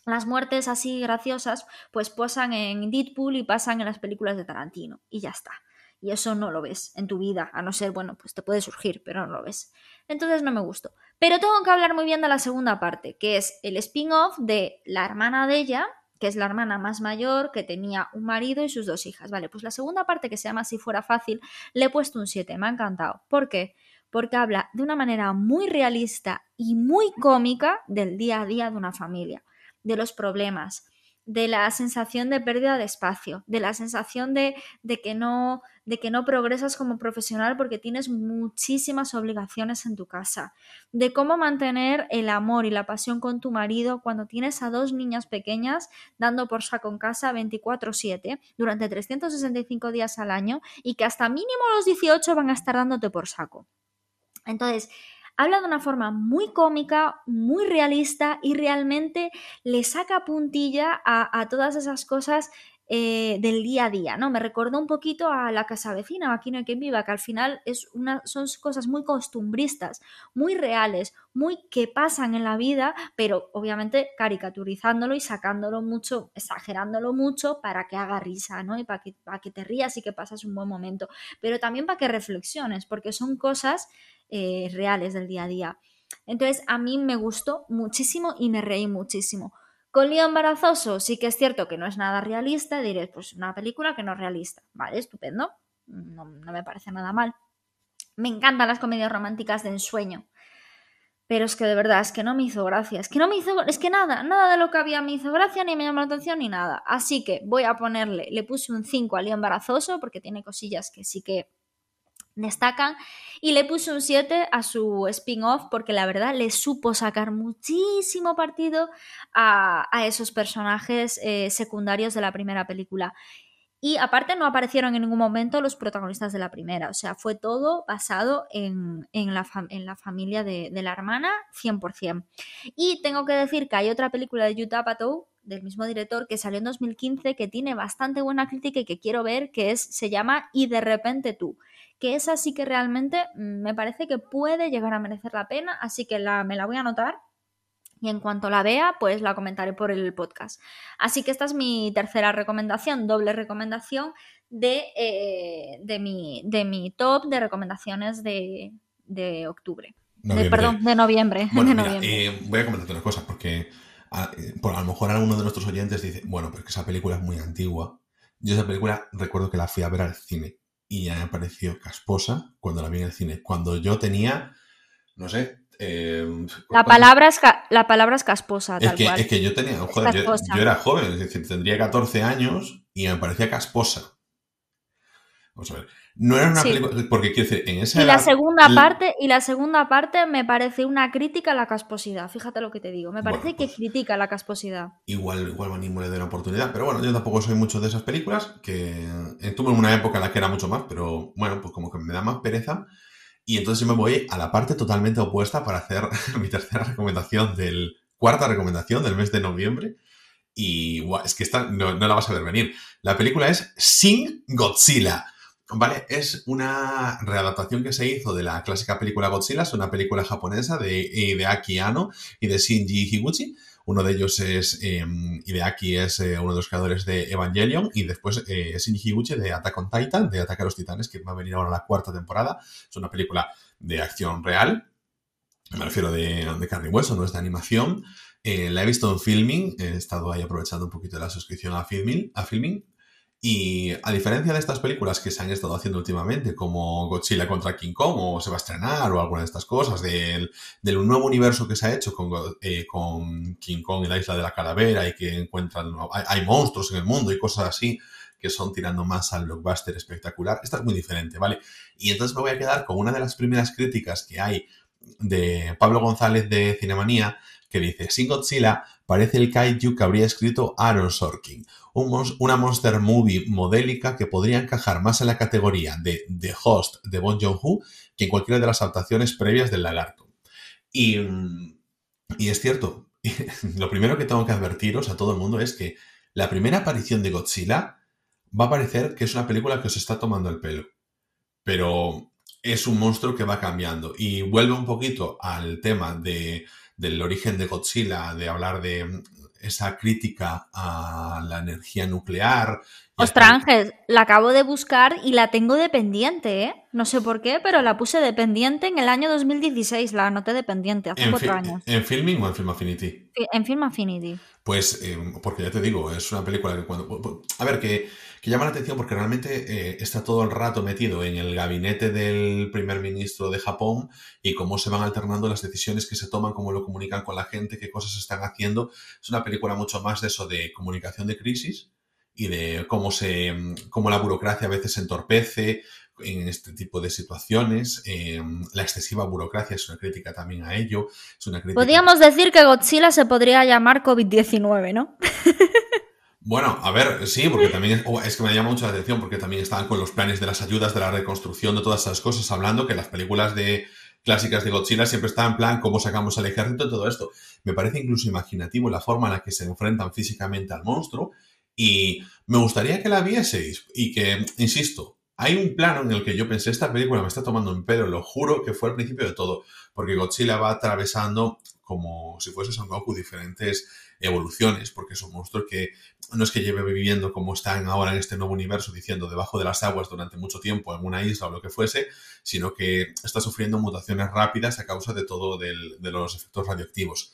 las muertes así graciosas, pues pasan en Deadpool y pasan en las películas de Tarantino, y ya está. Y eso no lo ves en tu vida, a no ser, bueno, pues te puede surgir, pero no lo ves. Entonces no me gustó. Pero tengo que hablar muy bien de la segunda parte, que es el spin-off de la hermana de ella, que es la hermana más mayor, que tenía un marido y sus dos hijas. Vale, pues la segunda parte, que se llama Si fuera fácil, le he puesto un 7, me ha encantado. ¿Por qué? porque habla de una manera muy realista y muy cómica del día a día de una familia, de los problemas, de la sensación de pérdida de espacio, de la sensación de, de, que no, de que no progresas como profesional porque tienes muchísimas obligaciones en tu casa, de cómo mantener el amor y la pasión con tu marido cuando tienes a dos niñas pequeñas dando por saco en casa 24/7 durante 365 días al año y que hasta mínimo los 18 van a estar dándote por saco. Entonces, habla de una forma muy cómica, muy realista y realmente le saca puntilla a, todas esas cosas eh, del día a día, ¿no? Me recordó un poquito a La Casa Vecina, Aquí no hay quien viva, que al final es son cosas muy costumbristas, muy reales, muy que pasan en la vida, pero obviamente caricaturizándolo y sacándolo mucho, exagerándolo mucho para que haga risa, ¿no? Y para que, para que te rías y que pasas un buen momento, pero también para que reflexiones, porque son cosas eh, reales del día a día. Entonces a mí me gustó muchísimo y me reí muchísimo. Con Lío Embarazoso sí que es cierto que no es nada realista, diré, pues una película que no es realista. Vale, estupendo, no, no me parece nada mal. Me encantan las comedias románticas de ensueño. Pero es que de verdad, es que no me hizo gracia. Es que no me hizo, es que nada, nada de lo que había me hizo gracia, ni me llamó la atención, ni nada. Así que voy a ponerle, le puse un 5 a Lío Embarazoso, porque tiene cosillas que sí que destacan y le puse un 7 a su spin-off porque la verdad le supo sacar muchísimo partido a, esos personajes eh, secundarios de la primera película. Y aparte no aparecieron en ningún momento los protagonistas de la primera, o sea, fue todo basado en, la, en la, familia de, la hermana 100%. Y tengo que decir que hay otra película de Utah Patou, del mismo director, que salió en 2015, que tiene bastante buena crítica y que quiero ver, que es, se llama Y de repente tú que esa sí que realmente mm, me parece que puede llegar a merecer la pena, así que la, me la voy a anotar y en cuanto la vea, pues la comentaré por el podcast. Así que esta es mi tercera recomendación, doble recomendación de, eh, de, mi, de mi top de recomendaciones de, de octubre. De, perdón, de noviembre. Eh, voy a comentarte una cosa, porque a, eh, por, a lo mejor alguno de nuestros oyentes dice, bueno, pero que esa película es muy antigua. Yo esa película recuerdo que la fui a ver al cine y ya me pareció casposa cuando la vi en el cine. Cuando yo tenía, no sé. Em, la, palabra es la palabra es casposa. Es, que, es que yo tenía, joder, yo, era joven, es decir, tendría 14 años y me parecía casposa. Vamos a ver. No era una película. Porque quiero decir, en esa. Y la segunda parte, y la segunda parte me parece una crítica a la casposidad. Fíjate lo que te digo. Me parece que pues critica la casposidad. Igual, igual Manín le doy una oportunidad. Pero bueno, yo tampoco soy mucho de esas películas. Que tuve una época en la que era mucho más, pero bueno, pues como que me da más pereza. Y entonces yo me voy a la parte totalmente opuesta para hacer mi tercera recomendación del. Cuarta recomendación del mes de noviembre. Y es que esta no, no la vas a ver venir. La película es Sing Godzilla. Vale, es una readaptación que se hizo de la clásica película Godzilla, es una película japonesa de Hideaki Anno y de Shinji Higuchi. Uno de ellos es, eh, Hideaki es eh, uno de los creadores de Evangelion y después eh, Shinji Higuchi de Attack on Titan, de Ataque a los Titanes, que va a venir ahora la cuarta temporada. Es una película de acción real, me refiero de, de carne y hueso, no es de animación. Eh, la he visto en filming, he estado ahí aprovechando un poquito de la suscripción a filming y a diferencia de estas películas que se han estado haciendo últimamente, como Godzilla contra King Kong, o se va a estrenar, o alguna de estas cosas, del, nuevo universo que se ha hecho con, eh, con, King Kong y la isla de la calavera, y que encuentran, hay, monstruos en el mundo y cosas así, que son tirando más al blockbuster espectacular. Esta es muy diferente, ¿vale? Y entonces me voy a quedar con una de las primeras críticas que hay de Pablo González de Cinemanía, que dice, Sin Godzilla parece el kaiju que habría escrito Aaron Sorkin, una monster movie modélica que podría encajar más en la categoría de The Host de Bon Joon-ho que en cualquiera de las adaptaciones previas del lagarto. Y, y es cierto, lo primero que tengo que advertiros a todo el mundo es que la primera aparición de Godzilla va a parecer que es una película que os está tomando el pelo. Pero es un monstruo que va cambiando. Y vuelve un poquito al tema de, del origen de Godzilla, de hablar de esa crítica a la energía nuclear Ostras, Ángel, la acabo de buscar y la tengo dependiente, ¿eh? No sé por qué, pero la puse dependiente en el año 2016, la anoté dependiente, hace cuatro años. ¿En Filming o en Film Affinity? En Film Affinity. Pues, eh, porque ya te digo, es una película que cuando... A ver, que, llama la atención porque realmente eh, está todo el rato metido en el gabinete del primer ministro de Japón y cómo se van alternando las decisiones que se toman, cómo lo comunican con la gente, qué cosas están haciendo. Es una película mucho más de eso, de comunicación de crisis y de cómo, se, cómo la burocracia a veces se entorpece en este tipo de situaciones. Eh, la excesiva burocracia es una crítica también a ello. Es una Podríamos decir que Godzilla se podría llamar COVID-19, ¿no? Bueno, a ver, sí, porque también oh, es, que me llama mucho la atención porque también estaban con los planes de las ayudas, de la reconstrucción, de todas esas cosas, hablando que las películas de clásicas de Godzilla siempre están en plan cómo sacamos al ejército y todo esto. Me parece incluso imaginativo la forma en la que se enfrentan físicamente al monstruo y me gustaría que la vieseis y que, insisto, hay un plano en el que yo pensé, esta película me está tomando en pedo, lo juro que fue al principio de todo, porque Godzilla va atravesando como si fuese Son Goku diferentes evoluciones, porque es un monstruo que no es que lleve viviendo como están ahora en este nuevo universo, diciendo debajo de las aguas durante mucho tiempo en una isla o lo que fuese, sino que está sufriendo mutaciones rápidas a causa de todo de los efectos radioactivos.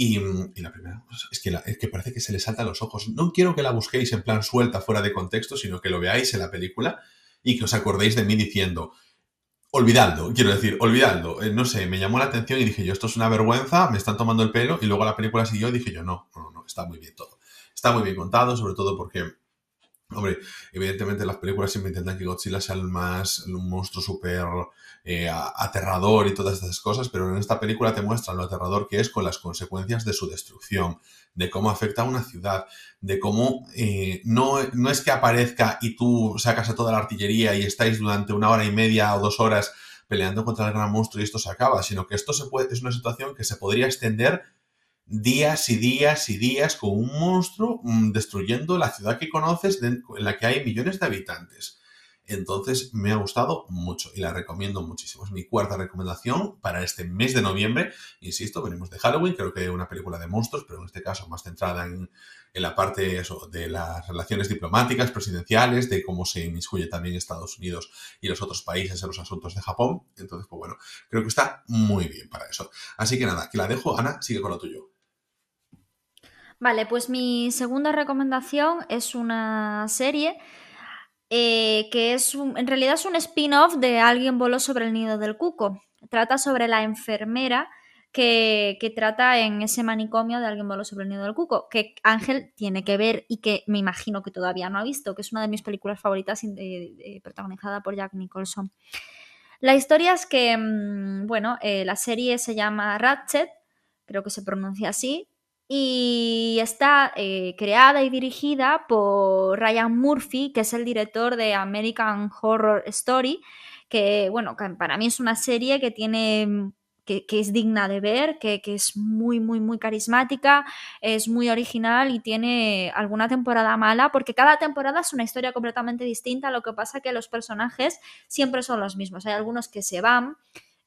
Y, la primera es que, es que parece que se le salta a los ojos. No quiero que la busquéis en plan suelta, fuera de contexto, sino que lo veáis en la película y que os acordéis de mí diciendo, olvidadlo, quiero decir, olvidadlo. Eh, no sé, me llamó la atención y dije yo, esto es una vergüenza, me están tomando el pelo y luego la película siguió y dije yo, no, no, no, está muy bien todo. Está muy bien contado, sobre todo porque Hombre, evidentemente las películas siempre intentan que Godzilla sea el más, un monstruo súper eh, aterrador y todas estas cosas, pero en esta película te muestran lo aterrador que es con las consecuencias de su destrucción, de cómo afecta a una ciudad, de cómo eh, no, no es que aparezca y tú sacas a toda la artillería y estáis durante una hora y media o dos horas peleando contra el gran monstruo y esto se acaba, sino que esto se puede, es una situación que se podría extender días y días y días con un monstruo mm, destruyendo la ciudad que conoces en la que hay millones de habitantes. Entonces me ha gustado mucho y la recomiendo muchísimo. Es mi cuarta recomendación para este mes de noviembre. Insisto, venimos de Halloween, creo que una película de monstruos, pero en este caso más centrada en, la parte de las relaciones diplomáticas, presidenciales, de cómo se inmiscuye también Estados Unidos y los otros países en los asuntos de Japón. Entonces, pues bueno, creo que está muy bien para eso. Así que nada, que la dejo. Ana, sigue con lo tuyo. Vale, pues mi segunda recomendación es una serie eh, que es en realidad es un spin-off de Alguien voló sobre el nido del cuco. Trata sobre la enfermera que, trata en ese manicomio de Alguien voló sobre el nido del cuco, que Ángel tiene que ver y que me imagino que todavía no ha visto, que es una de mis películas favoritas protagonizada por Jack Nicholson. La historia es que, mm, bueno, eh, la serie se llama Ratchet, creo que se pronuncia así, y está eh, creada y dirigida por Ryan Murphy, que es el director de American Horror Story, que bueno, para mí es una serie que tiene que, es digna de ver, que, es muy, muy, muy carismática, es muy original y tiene alguna temporada mala, porque cada temporada es una historia completamente distinta, lo que pasa que los personajes siempre son los mismos. Hay algunos que se van,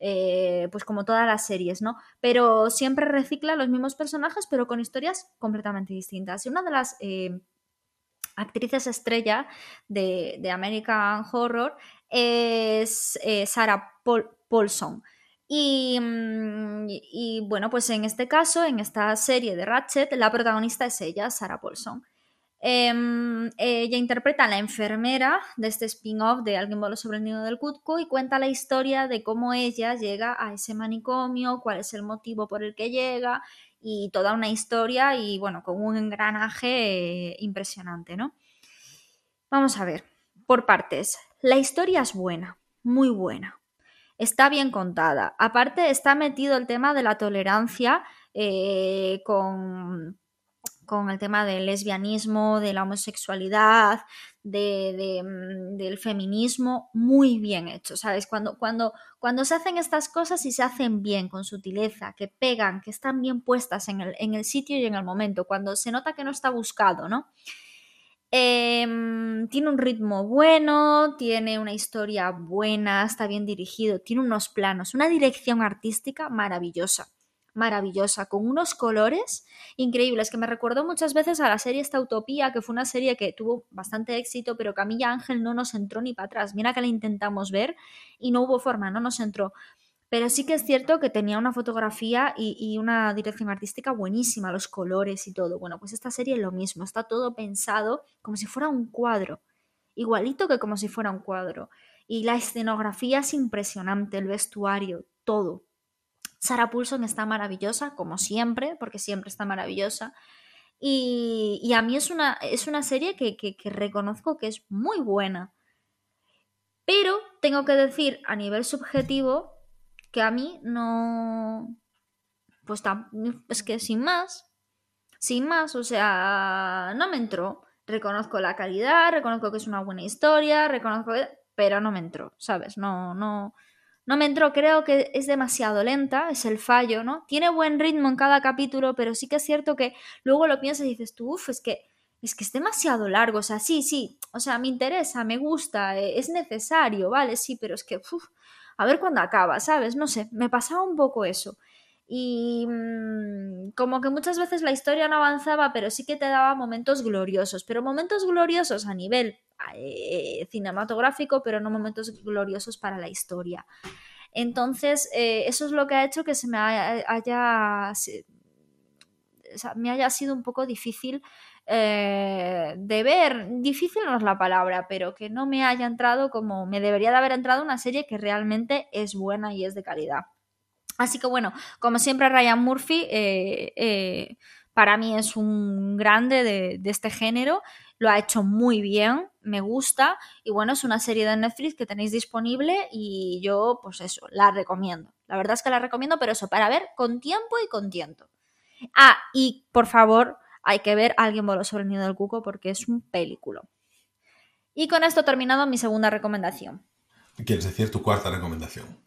eh, pues como todas las series, ¿no? Pero siempre recicla los mismos personajes, pero con historias completamente distintas. Y una de las eh, actrices estrella de, American Horror es eh, Sarah Paulson. Y, mm, y, bueno, pues en este caso, en esta serie de Ratchet, la protagonista es ella, Sarah Paulson. Em, ella interpreta a la enfermera de este spin-off de Alguien voló sobre el nido del Cutco y cuenta la historia de cómo ella llega a ese manicomio, cuál es el motivo por el que llega y toda una historia y bueno, con un engranaje eh, impresionante, ¿no? Vamos a ver, por partes. La historia es buena, muy buena. Está bien contada. Aparte está metido el tema de la tolerancia eh, con con el tema del lesbianismo, de la homosexualidad, mm, del feminismo, muy bien hecho, ¿sabes? Cuando, cuando, cuando se hacen estas cosas y se hacen bien, con sutileza, que pegan, que están bien puestas en el, en el sitio y en el momento, cuando se nota que no está buscado, ¿no? Em, tiene un ritmo bueno, tiene una historia buena, está bien dirigido, tiene unos planos, una dirección artística maravillosa. Maravillosa, con unos colores increíbles, que me recordó muchas veces a la serie esta Utopía, que fue una serie que tuvo bastante éxito, pero que a mí y Ángel no nos entró ni para atrás. Mira que la intentamos ver y no hubo forma, no nos entró. Pero sí que es cierto que tenía una fotografía y, y, una dirección artística buenísima, los colores y todo. Bueno, pues esta serie es lo mismo, está todo pensado como si fuera un cuadro, igualito que como si fuera un cuadro. Y la escenografía es impresionante, el vestuario, todo. Sarah Paulson está maravillosa, como siempre, porque siempre está maravillosa. Y, a mí es una, es una serie que, reconozco que es muy buena. Pero tengo que decir a nivel subjetivo que a mí no... Pues es que sin más, sin más, o sea, no me entró. Reconozco la calidad, reconozco que es una buena historia, reconozco. Pero no me entró, ¿sabes? No, no, no me entró, creo que es demasiado lenta, es el fallo, ¿no? Tiene buen ritmo en cada capítulo, pero sí que es cierto que luego lo piensas y dices tú, uff, es que es que es demasiado largo, o sea, sí, sí, o sea, me interesa, me gusta, eh, es necesario, vale, sí, pero es que, uff, a ver cuándo acaba, ¿sabes? No sé, me pasaba un poco eso. Y mmm, como que muchas veces la historia no avanzaba, pero sí que te daba momentos gloriosos, pero momentos gloriosos a nivel eh, cinematográfico, pero no momentos gloriosos para la historia. Entonces, eh, eso es lo que ha hecho que se me haya, me haya sido un poco difícil eh, de ver, difícil no es la palabra, pero que no me haya entrado como me debería de haber entrado una serie que realmente es buena y es de calidad. Así que bueno, como siempre Ryan Murphy para mí es un grande de, de, este género, lo ha hecho muy bien, me gusta y bueno, es una serie de Netflix que tenéis disponible y yo pues eso, la recomiendo. La verdad es que la recomiendo, pero eso, para ver con tiempo y con tiento. Ah, y por favor, hay que ver Alguien voló sobre el nido del cuco porque es un película. Y con esto terminado mi segunda recomendación. ¿Quieres decir tu cuarta recomendación?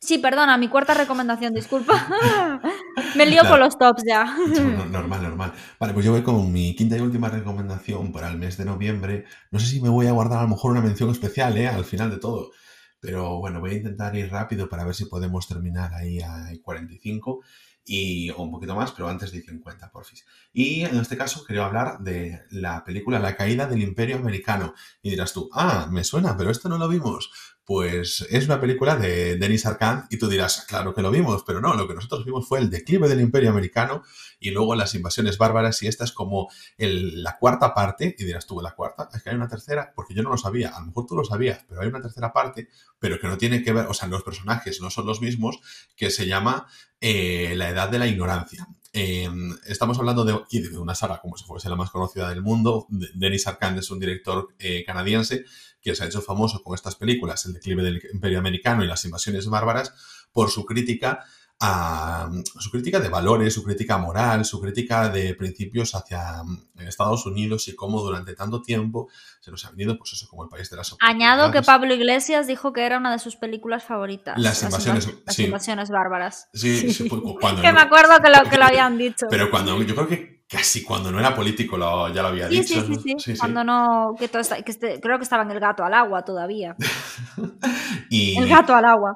Sí, perdona, mi cuarta recomendación, disculpa. Me lío claro. con los tops ya. Normal, normal. Vale, pues yo voy con mi quinta y última recomendación para el mes de noviembre. No sé si me voy a guardar a lo mejor una mención especial, ¿eh? Al final de todo. Pero bueno, voy a intentar ir rápido para ver si podemos terminar ahí a 45 y, o un poquito más, pero antes de 50, porfis. Y en este caso quería hablar de la película La caída del imperio americano. Y dirás tú, ah, me suena, pero esto no lo vimos. Pues es una película de Denis Arcand y tú dirás, claro que lo vimos, pero no, lo que nosotros vimos fue el declive del imperio americano y luego las invasiones bárbaras y esta es como la cuarta parte y dirás tú, la cuarta, es que hay una tercera, porque yo no lo sabía, a lo mejor tú lo sabías, pero hay una tercera parte, pero que no tiene que ver, o sea, los personajes no son los mismos, que se llama eh, La edad de la ignorancia. Eh, estamos hablando de, de, una saga como si fuese la más conocida del mundo. Denis Arcand es un director eh, canadiense que se ha hecho famoso con estas películas, El declive del imperio americano y las invasiones bárbaras, por su crítica a su crítica de valores, su crítica moral, su crítica de principios hacia Estados Unidos y cómo durante tanto tiempo se nos ha venido, pues eso, como el país de las Añado que Pablo Iglesias dijo que era una de sus películas favoritas. Las invasiones, las, sí. bárbaras. Sí, sí. sí cuando que me acuerdo que lo, que lo habían dicho. Pero cuando, yo creo que casi cuando no era político lo, ya lo había sí, dicho. Sí, sí, sí. sí cuando no, que, todo está, que este, creo que estaba en el gato al agua todavía. y... El gato al agua.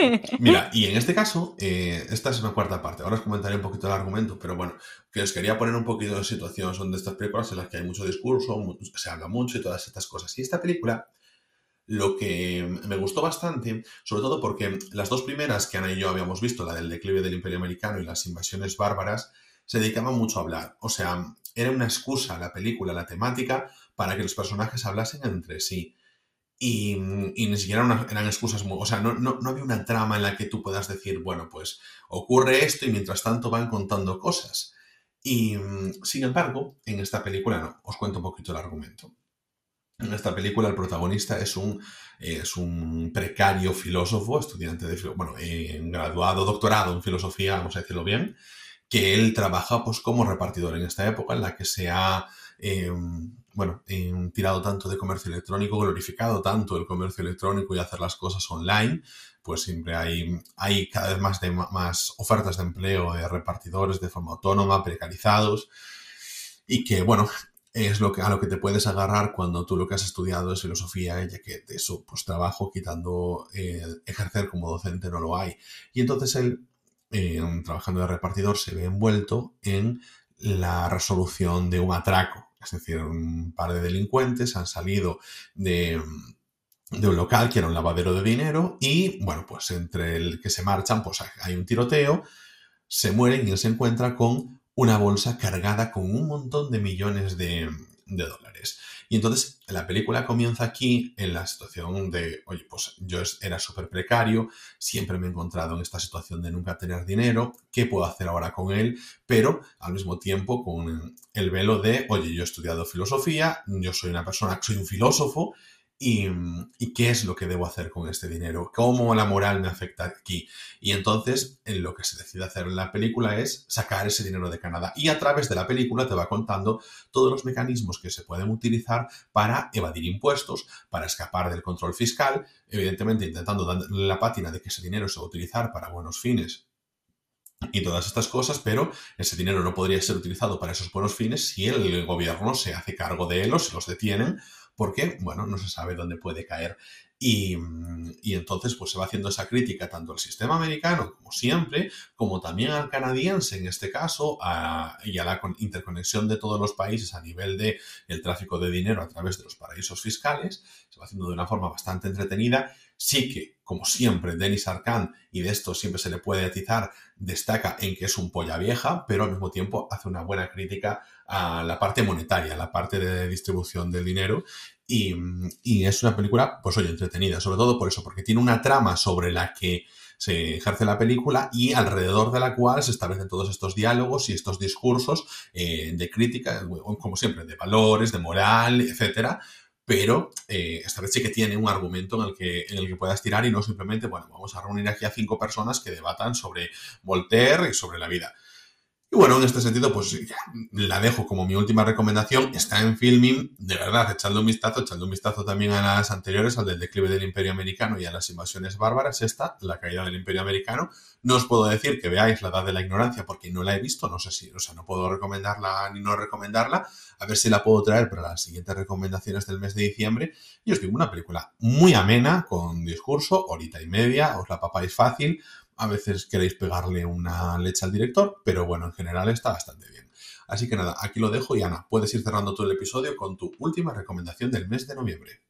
Mira, y en este caso, eh, esta es una cuarta parte. Ahora os comentaré un poquito el argumento, pero bueno, que os quería poner un poquito de situación. Son de estas películas en las que hay mucho discurso, se habla mucho y todas estas cosas. Y esta película, lo que me gustó bastante, sobre todo porque las dos primeras que Ana y yo habíamos visto, la del declive del Imperio Americano y las invasiones bárbaras, se dedicaban mucho a hablar. O sea, era una excusa la película, la temática, para que los personajes hablasen entre sí. Y, y, ni siquiera una, eran excusas muy... O sea, no, no, no, había una trama en la que tú puedas decir, bueno, pues ocurre esto y mientras tanto van contando cosas. Y, sin embargo, en esta película no. Os cuento un poquito el argumento. En esta película el protagonista es un, es un precario filósofo, estudiante de... Bueno, eh, graduado, doctorado en filosofía, vamos a decirlo bien, que él trabaja pues como repartidor en esta época en la que se ha... Eh, bueno, eh, tirado tanto de comercio electrónico, glorificado tanto el comercio electrónico y hacer las cosas online, pues siempre hay, hay cada vez más, de, más ofertas de empleo de repartidores de forma autónoma, precarizados, y que, bueno, es lo que, a lo que te puedes agarrar cuando tú lo que has estudiado es filosofía, ya que de eso, pues trabajo, quitando ejercer como docente no lo hay. Y entonces él eh, trabajando de repartidor, se ve envuelto en la resolución de un atraco. Es decir, un par de delincuentes han salido de, de un local que era un lavadero de dinero y, bueno, pues entre el que se marchan, pues hay un tiroteo, se mueren y él se encuentra con una bolsa cargada con un montón de millones de, de dólares. Y entonces la película comienza aquí en la situación de, oye, pues yo era súper precario, siempre me he encontrado en esta situación de nunca tener dinero, ¿qué puedo hacer ahora con él? Pero al mismo tiempo con el velo de, oye, yo he estudiado filosofía, yo soy una persona, soy un filósofo y, qué es lo que debo hacer con este dinero, cómo la moral me afecta aquí. Y entonces en lo que se decide hacer en la película es sacar ese dinero de Canadá y a través de la película te va contando todos los mecanismos que se pueden utilizar para evadir impuestos, para escapar del control fiscal, evidentemente intentando darle la pátina de que ese dinero se va a utilizar para buenos fines y todas estas cosas, pero ese dinero no podría ser utilizado para esos buenos fines si el gobierno se hace cargo de él o se los detienen porque, bueno, no se sabe dónde puede caer. Y, entonces, pues se va haciendo esa crítica tanto al sistema americano, como siempre, como también al canadiense en este caso, y a la interconexión de todos los países a nivel de el tráfico de dinero a través de los paraísos fiscales. Se va haciendo de una forma bastante entretenida. Sí que, como siempre, Denis Arcand, y de esto siempre se le puede atizar, destaca en que es un polla vieja, pero al mismo tiempo hace una buena crítica a la parte monetaria, a la parte de distribución del dinero. Y, es una película, pues oye, entretenida, sobre todo por eso, porque tiene una trama sobre la que se ejerce la película y alrededor de la cual se establecen todos estos diálogos y estos discursos eh, de crítica, como siempre, de valores, de moral, etcétera, pero eh, esta vez sí que tiene un argumento en el, que, en el que puedas tirar y no simplemente, bueno, vamos a reunir aquí a cinco personas que debatan sobre Voltaire y sobre la vida. Y bueno, en este sentido, pues la dejo como mi última recomendación. Está en filming, de verdad, echando un vistazo, echando un vistazo también a las anteriores, al del declive del Imperio Americano y a las invasiones bárbaras. Esta, la caída del Imperio Americano. No os puedo decir que veáis la edad de la ignorancia porque no la he visto, no sé si, o sea, no puedo recomendarla ni no recomendarla. A ver si la puedo traer para las siguientes recomendaciones del mes de diciembre. Y os digo, una película muy amena, con discurso, horita y media, os la papáis fácil a veces queréis pegarle una leche al director, pero bueno, en general está bastante bien. Así que nada, aquí lo dejo y Ana, puedes ir cerrando todo el episodio con tu última recomendación del mes de noviembre.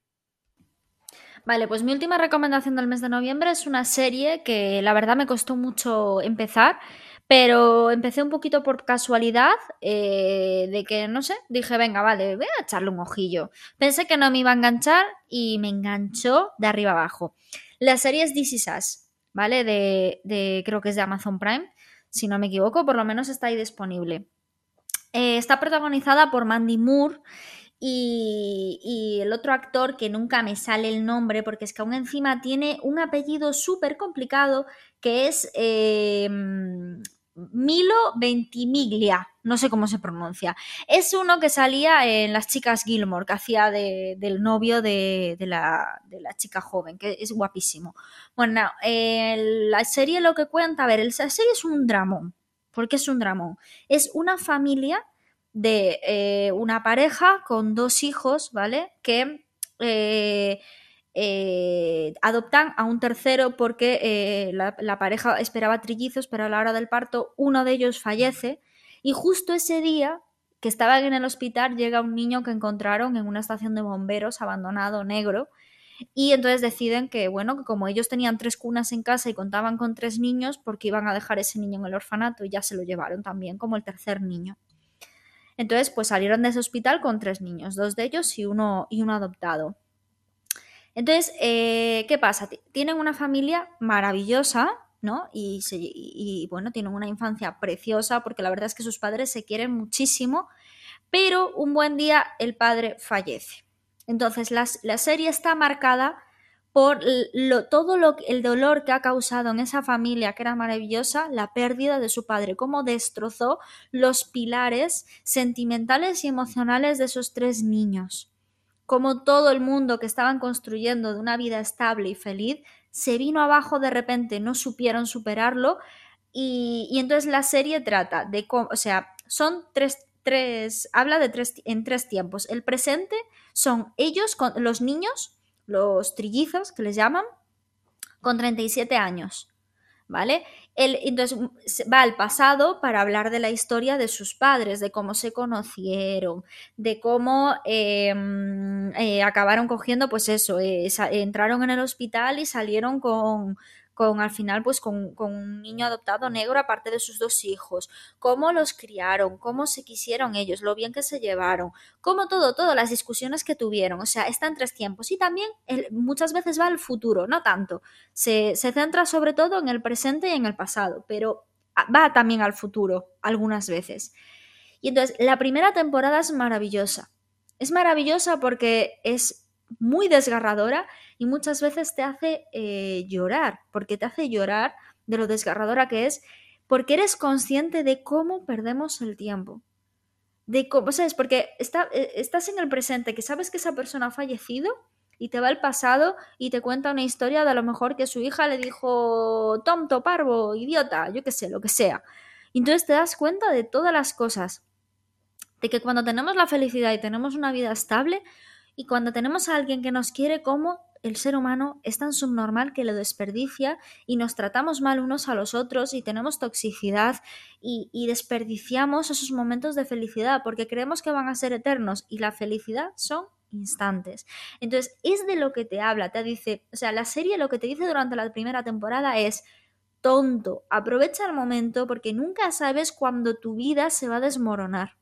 Vale, pues mi última recomendación del mes de noviembre es una serie que la verdad me costó mucho empezar, pero empecé un poquito por casualidad, eh, de que no sé, dije, venga, vale, voy a echarle un ojillo. Pensé que no me iba a enganchar y me enganchó de arriba abajo. La serie es This Is ¿vale? De, creo que es de Amazon Prime, si no me equivoco, por lo menos está ahí disponible. Eh, está protagonizada por Mandy Moore y, el otro actor que nunca me sale el nombre porque es que aún encima tiene un apellido súper complicado que es eh, Milo Ventimiglia, no sé cómo se pronuncia. Es uno que salía en Las Chicas Gilmore, que hacía del novio de, la, chica joven, que es guapísimo. Bueno, la serie lo que cuenta, a ver, la serie es un dramón. ¿Por qué es un dramón? Es una familia de eh, una pareja con dos hijos, ¿vale? Que eh, eh, adoptan a un tercero porque eh, la, pareja esperaba trillizos, pero a la hora del parto uno de ellos fallece y justo ese día que estaban en el hospital llega un niño que encontraron en una estación de bomberos abandonado negro y entonces deciden que, bueno, que como ellos tenían tres cunas en casa y contaban con tres niños, porque iban a dejar ese niño en el orfanato y ya se lo llevaron también como el tercer niño. Entonces, pues salieron de ese hospital con tres niños, dos de ellos y uno, y uno adoptado. Entonces, eh, ¿qué pasa? Tienen una familia maravillosa, ¿no? Y, bueno, tienen una infancia preciosa porque la verdad es que sus padres se quieren muchísimo, pero un buen día el padre fallece. Entonces, la, serie está marcada por todo lo, el dolor que ha causado en esa familia que era maravillosa la pérdida de su padre, cómo destrozó los pilares sentimentales y emocionales de esos tres niños como todo el mundo que estaban construyendo de una vida estable y feliz se vino abajo de repente, no supieron superarlo y, entonces la serie trata de cómo, o sea, son tres, tres, habla de tres, en tres tiempos. El presente son ellos, con, los niños, los trillizos que les llaman, con 37 años. ¿vale? Él entonces va al pasado para hablar de la historia de sus padres, de cómo se conocieron, de cómo em, eh, acabaron cogiendo, pues eso, eh, entraron en el hospital y salieron con, con al final pues con, un niño adoptado negro aparte de sus dos hijos, cómo los criaron, cómo se quisieron ellos, lo bien que se llevaron, cómo todo, todo, las discusiones que tuvieron, o sea, está en tres tiempos. Y también muchas veces va al futuro, no tanto, se, se centra sobre todo en el presente y en el pasado, pero va también al futuro algunas veces. Y entonces, la primera temporada es maravillosa. Es maravillosa porque es muy desgarradora y muchas veces te hace eh, llorar, porque te hace llorar de lo desgarradora que es, porque eres consciente de cómo perdemos el tiempo. De cómo, ¿sabes? Porque eh, estás en el presente, que sabes que esa persona ha fallecido y te va al pasado y te cuenta una historia de a lo mejor que su hija le dijo tonto, parvo, idiota, yo qué sé, lo que sea. Y entonces te das cuenta de todas las cosas. De que cuando tenemos la felicidad y tenemos una vida estable, y cuando tenemos a alguien que nos quiere como el ser humano es tan subnormal que lo desperdicia y nos tratamos mal unos a los otros y tenemos toxicidad y, desperdiciamos esos momentos de felicidad porque creemos que van a ser eternos y la felicidad son instantes. Entonces, es de lo que te habla, te dice, o sea, la serie lo que te dice durante la primera temporada es tonto, aprovecha el momento porque nunca sabes cuándo tu vida se va a desmoronar.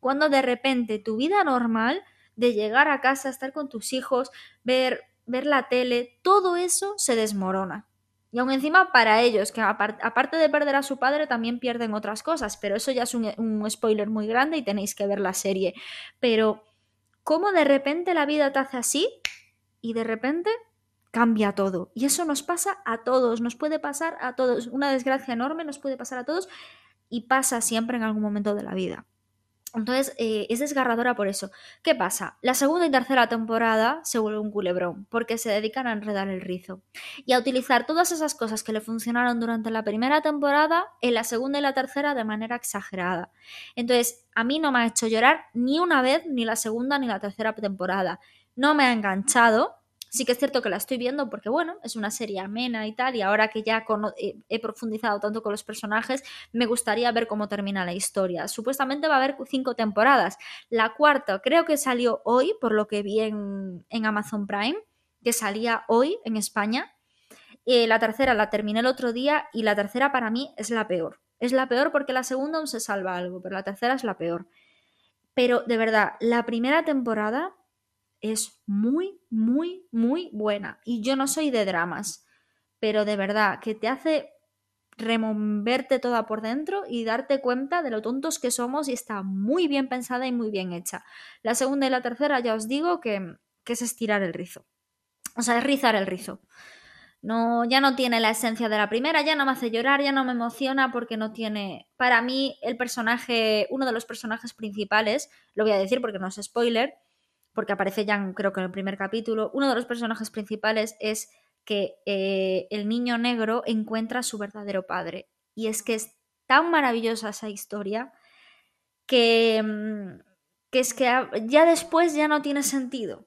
Cuando de repente tu vida normal de llegar a casa, estar con tus hijos, ver, ver la tele, todo eso se desmorona. Y aún encima para ellos, que aparte de perder a su padre, también pierden otras cosas, pero eso ya es un, un spoiler muy grande y tenéis que ver la serie. Pero, ¿cómo de repente la vida te hace así? Y de repente cambia todo. Y eso nos pasa a todos, nos puede pasar a todos. Una desgracia enorme nos puede pasar a todos y pasa siempre en algún momento de la vida. Entonces eh, es desgarradora por eso. ¿Qué pasa? La segunda y tercera temporada se vuelve un culebrón porque se dedican a enredar el rizo y a utilizar todas esas cosas que le funcionaron durante la primera temporada en la segunda y la tercera de manera exagerada. Entonces a mí no me ha hecho llorar ni una vez ni la segunda ni la tercera temporada. No me ha enganchado, Sí que es cierto que la estoy viendo porque, bueno, es una serie amena y tal, y ahora que ya eh, he profundizado tanto con los personajes, me gustaría ver cómo termina la historia. Supuestamente va a haber cinco temporadas. La cuarta creo que salió hoy, por lo que vi en, Amazon Prime, que salía hoy en España. Eh, la tercera la terminé el otro día y la tercera para mí es la peor. Es la peor porque la segunda aún se salva algo, pero la tercera es la peor. Pero de verdad, la primera temporada es muy, muy, muy buena. Y yo no soy de dramas, pero de verdad que te hace removerte toda por dentro y darte cuenta de lo tontos que somos y está muy bien pensada y muy bien hecha. La segunda y la tercera ya os digo que, que es estirar el rizo. O sea, es rizar el rizo. No, ya no tiene la esencia de la primera, ya no me hace llorar, ya no me emociona porque no tiene. Para mí, el personaje, uno de los personajes principales, lo voy a decir porque no es spoiler, porque aparece ya creo que en el primer capítulo, uno de los personajes principales es que eh, el niño negro encuentra a su verdadero padre. Y es que es tan maravillosa esa historia que, mm, que es que ya después ya no tiene sentido.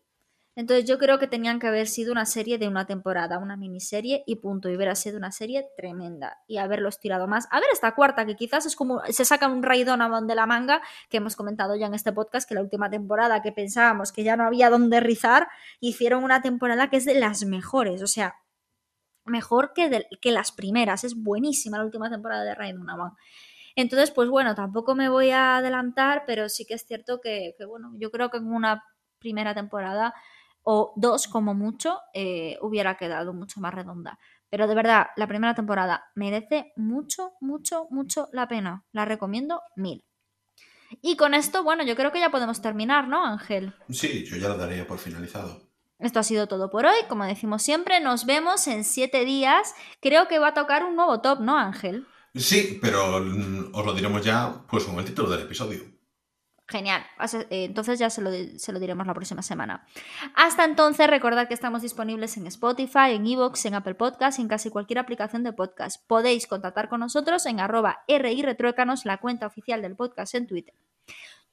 Entonces yo creo que tenían que haber sido una serie de una temporada, una miniserie y punto. Y hubiera sido una serie tremenda. Y haberlos tirado más. A ver esta cuarta, que quizás es como se saca un raidón de la manga, que hemos comentado ya en este podcast, que la última temporada que pensábamos que ya no había dónde rizar, hicieron una temporada que es de las mejores. O sea, mejor que, que las primeras. Es buenísima la última temporada de Raidon Entonces, pues bueno, tampoco me voy a adelantar, pero sí que es cierto que, que bueno, yo creo que en una primera temporada o dos como mucho, eh, hubiera quedado mucho más redonda. Pero de verdad, la primera temporada merece mucho, mucho, mucho la pena. La recomiendo mil. Y con esto, bueno, yo creo que ya podemos terminar, ¿no, Ángel? Sí, yo ya lo daría por finalizado. Esto ha sido todo por hoy. Como decimos siempre, nos vemos en siete días. Creo que va a tocar un nuevo top, ¿no, Ángel? Sí, pero mm, os lo diremos ya pues con el título del episodio. Genial. Eh, entonces ya se lo, diremos la próxima semana. Hasta entonces, recordad que estamos disponibles en Spotify, en Evox, en Apple Podcasts y en casi cualquier aplicación de podcast. Podéis contactar con nosotros en arroba Retruécanos, la cuenta oficial del podcast en Twitter.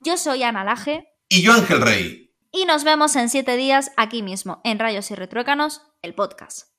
Yo soy Ana Laje. Y yo Ángel Rey. Y nos vemos en siete días aquí mismo, en Rayos y Retruécanos, el podcast.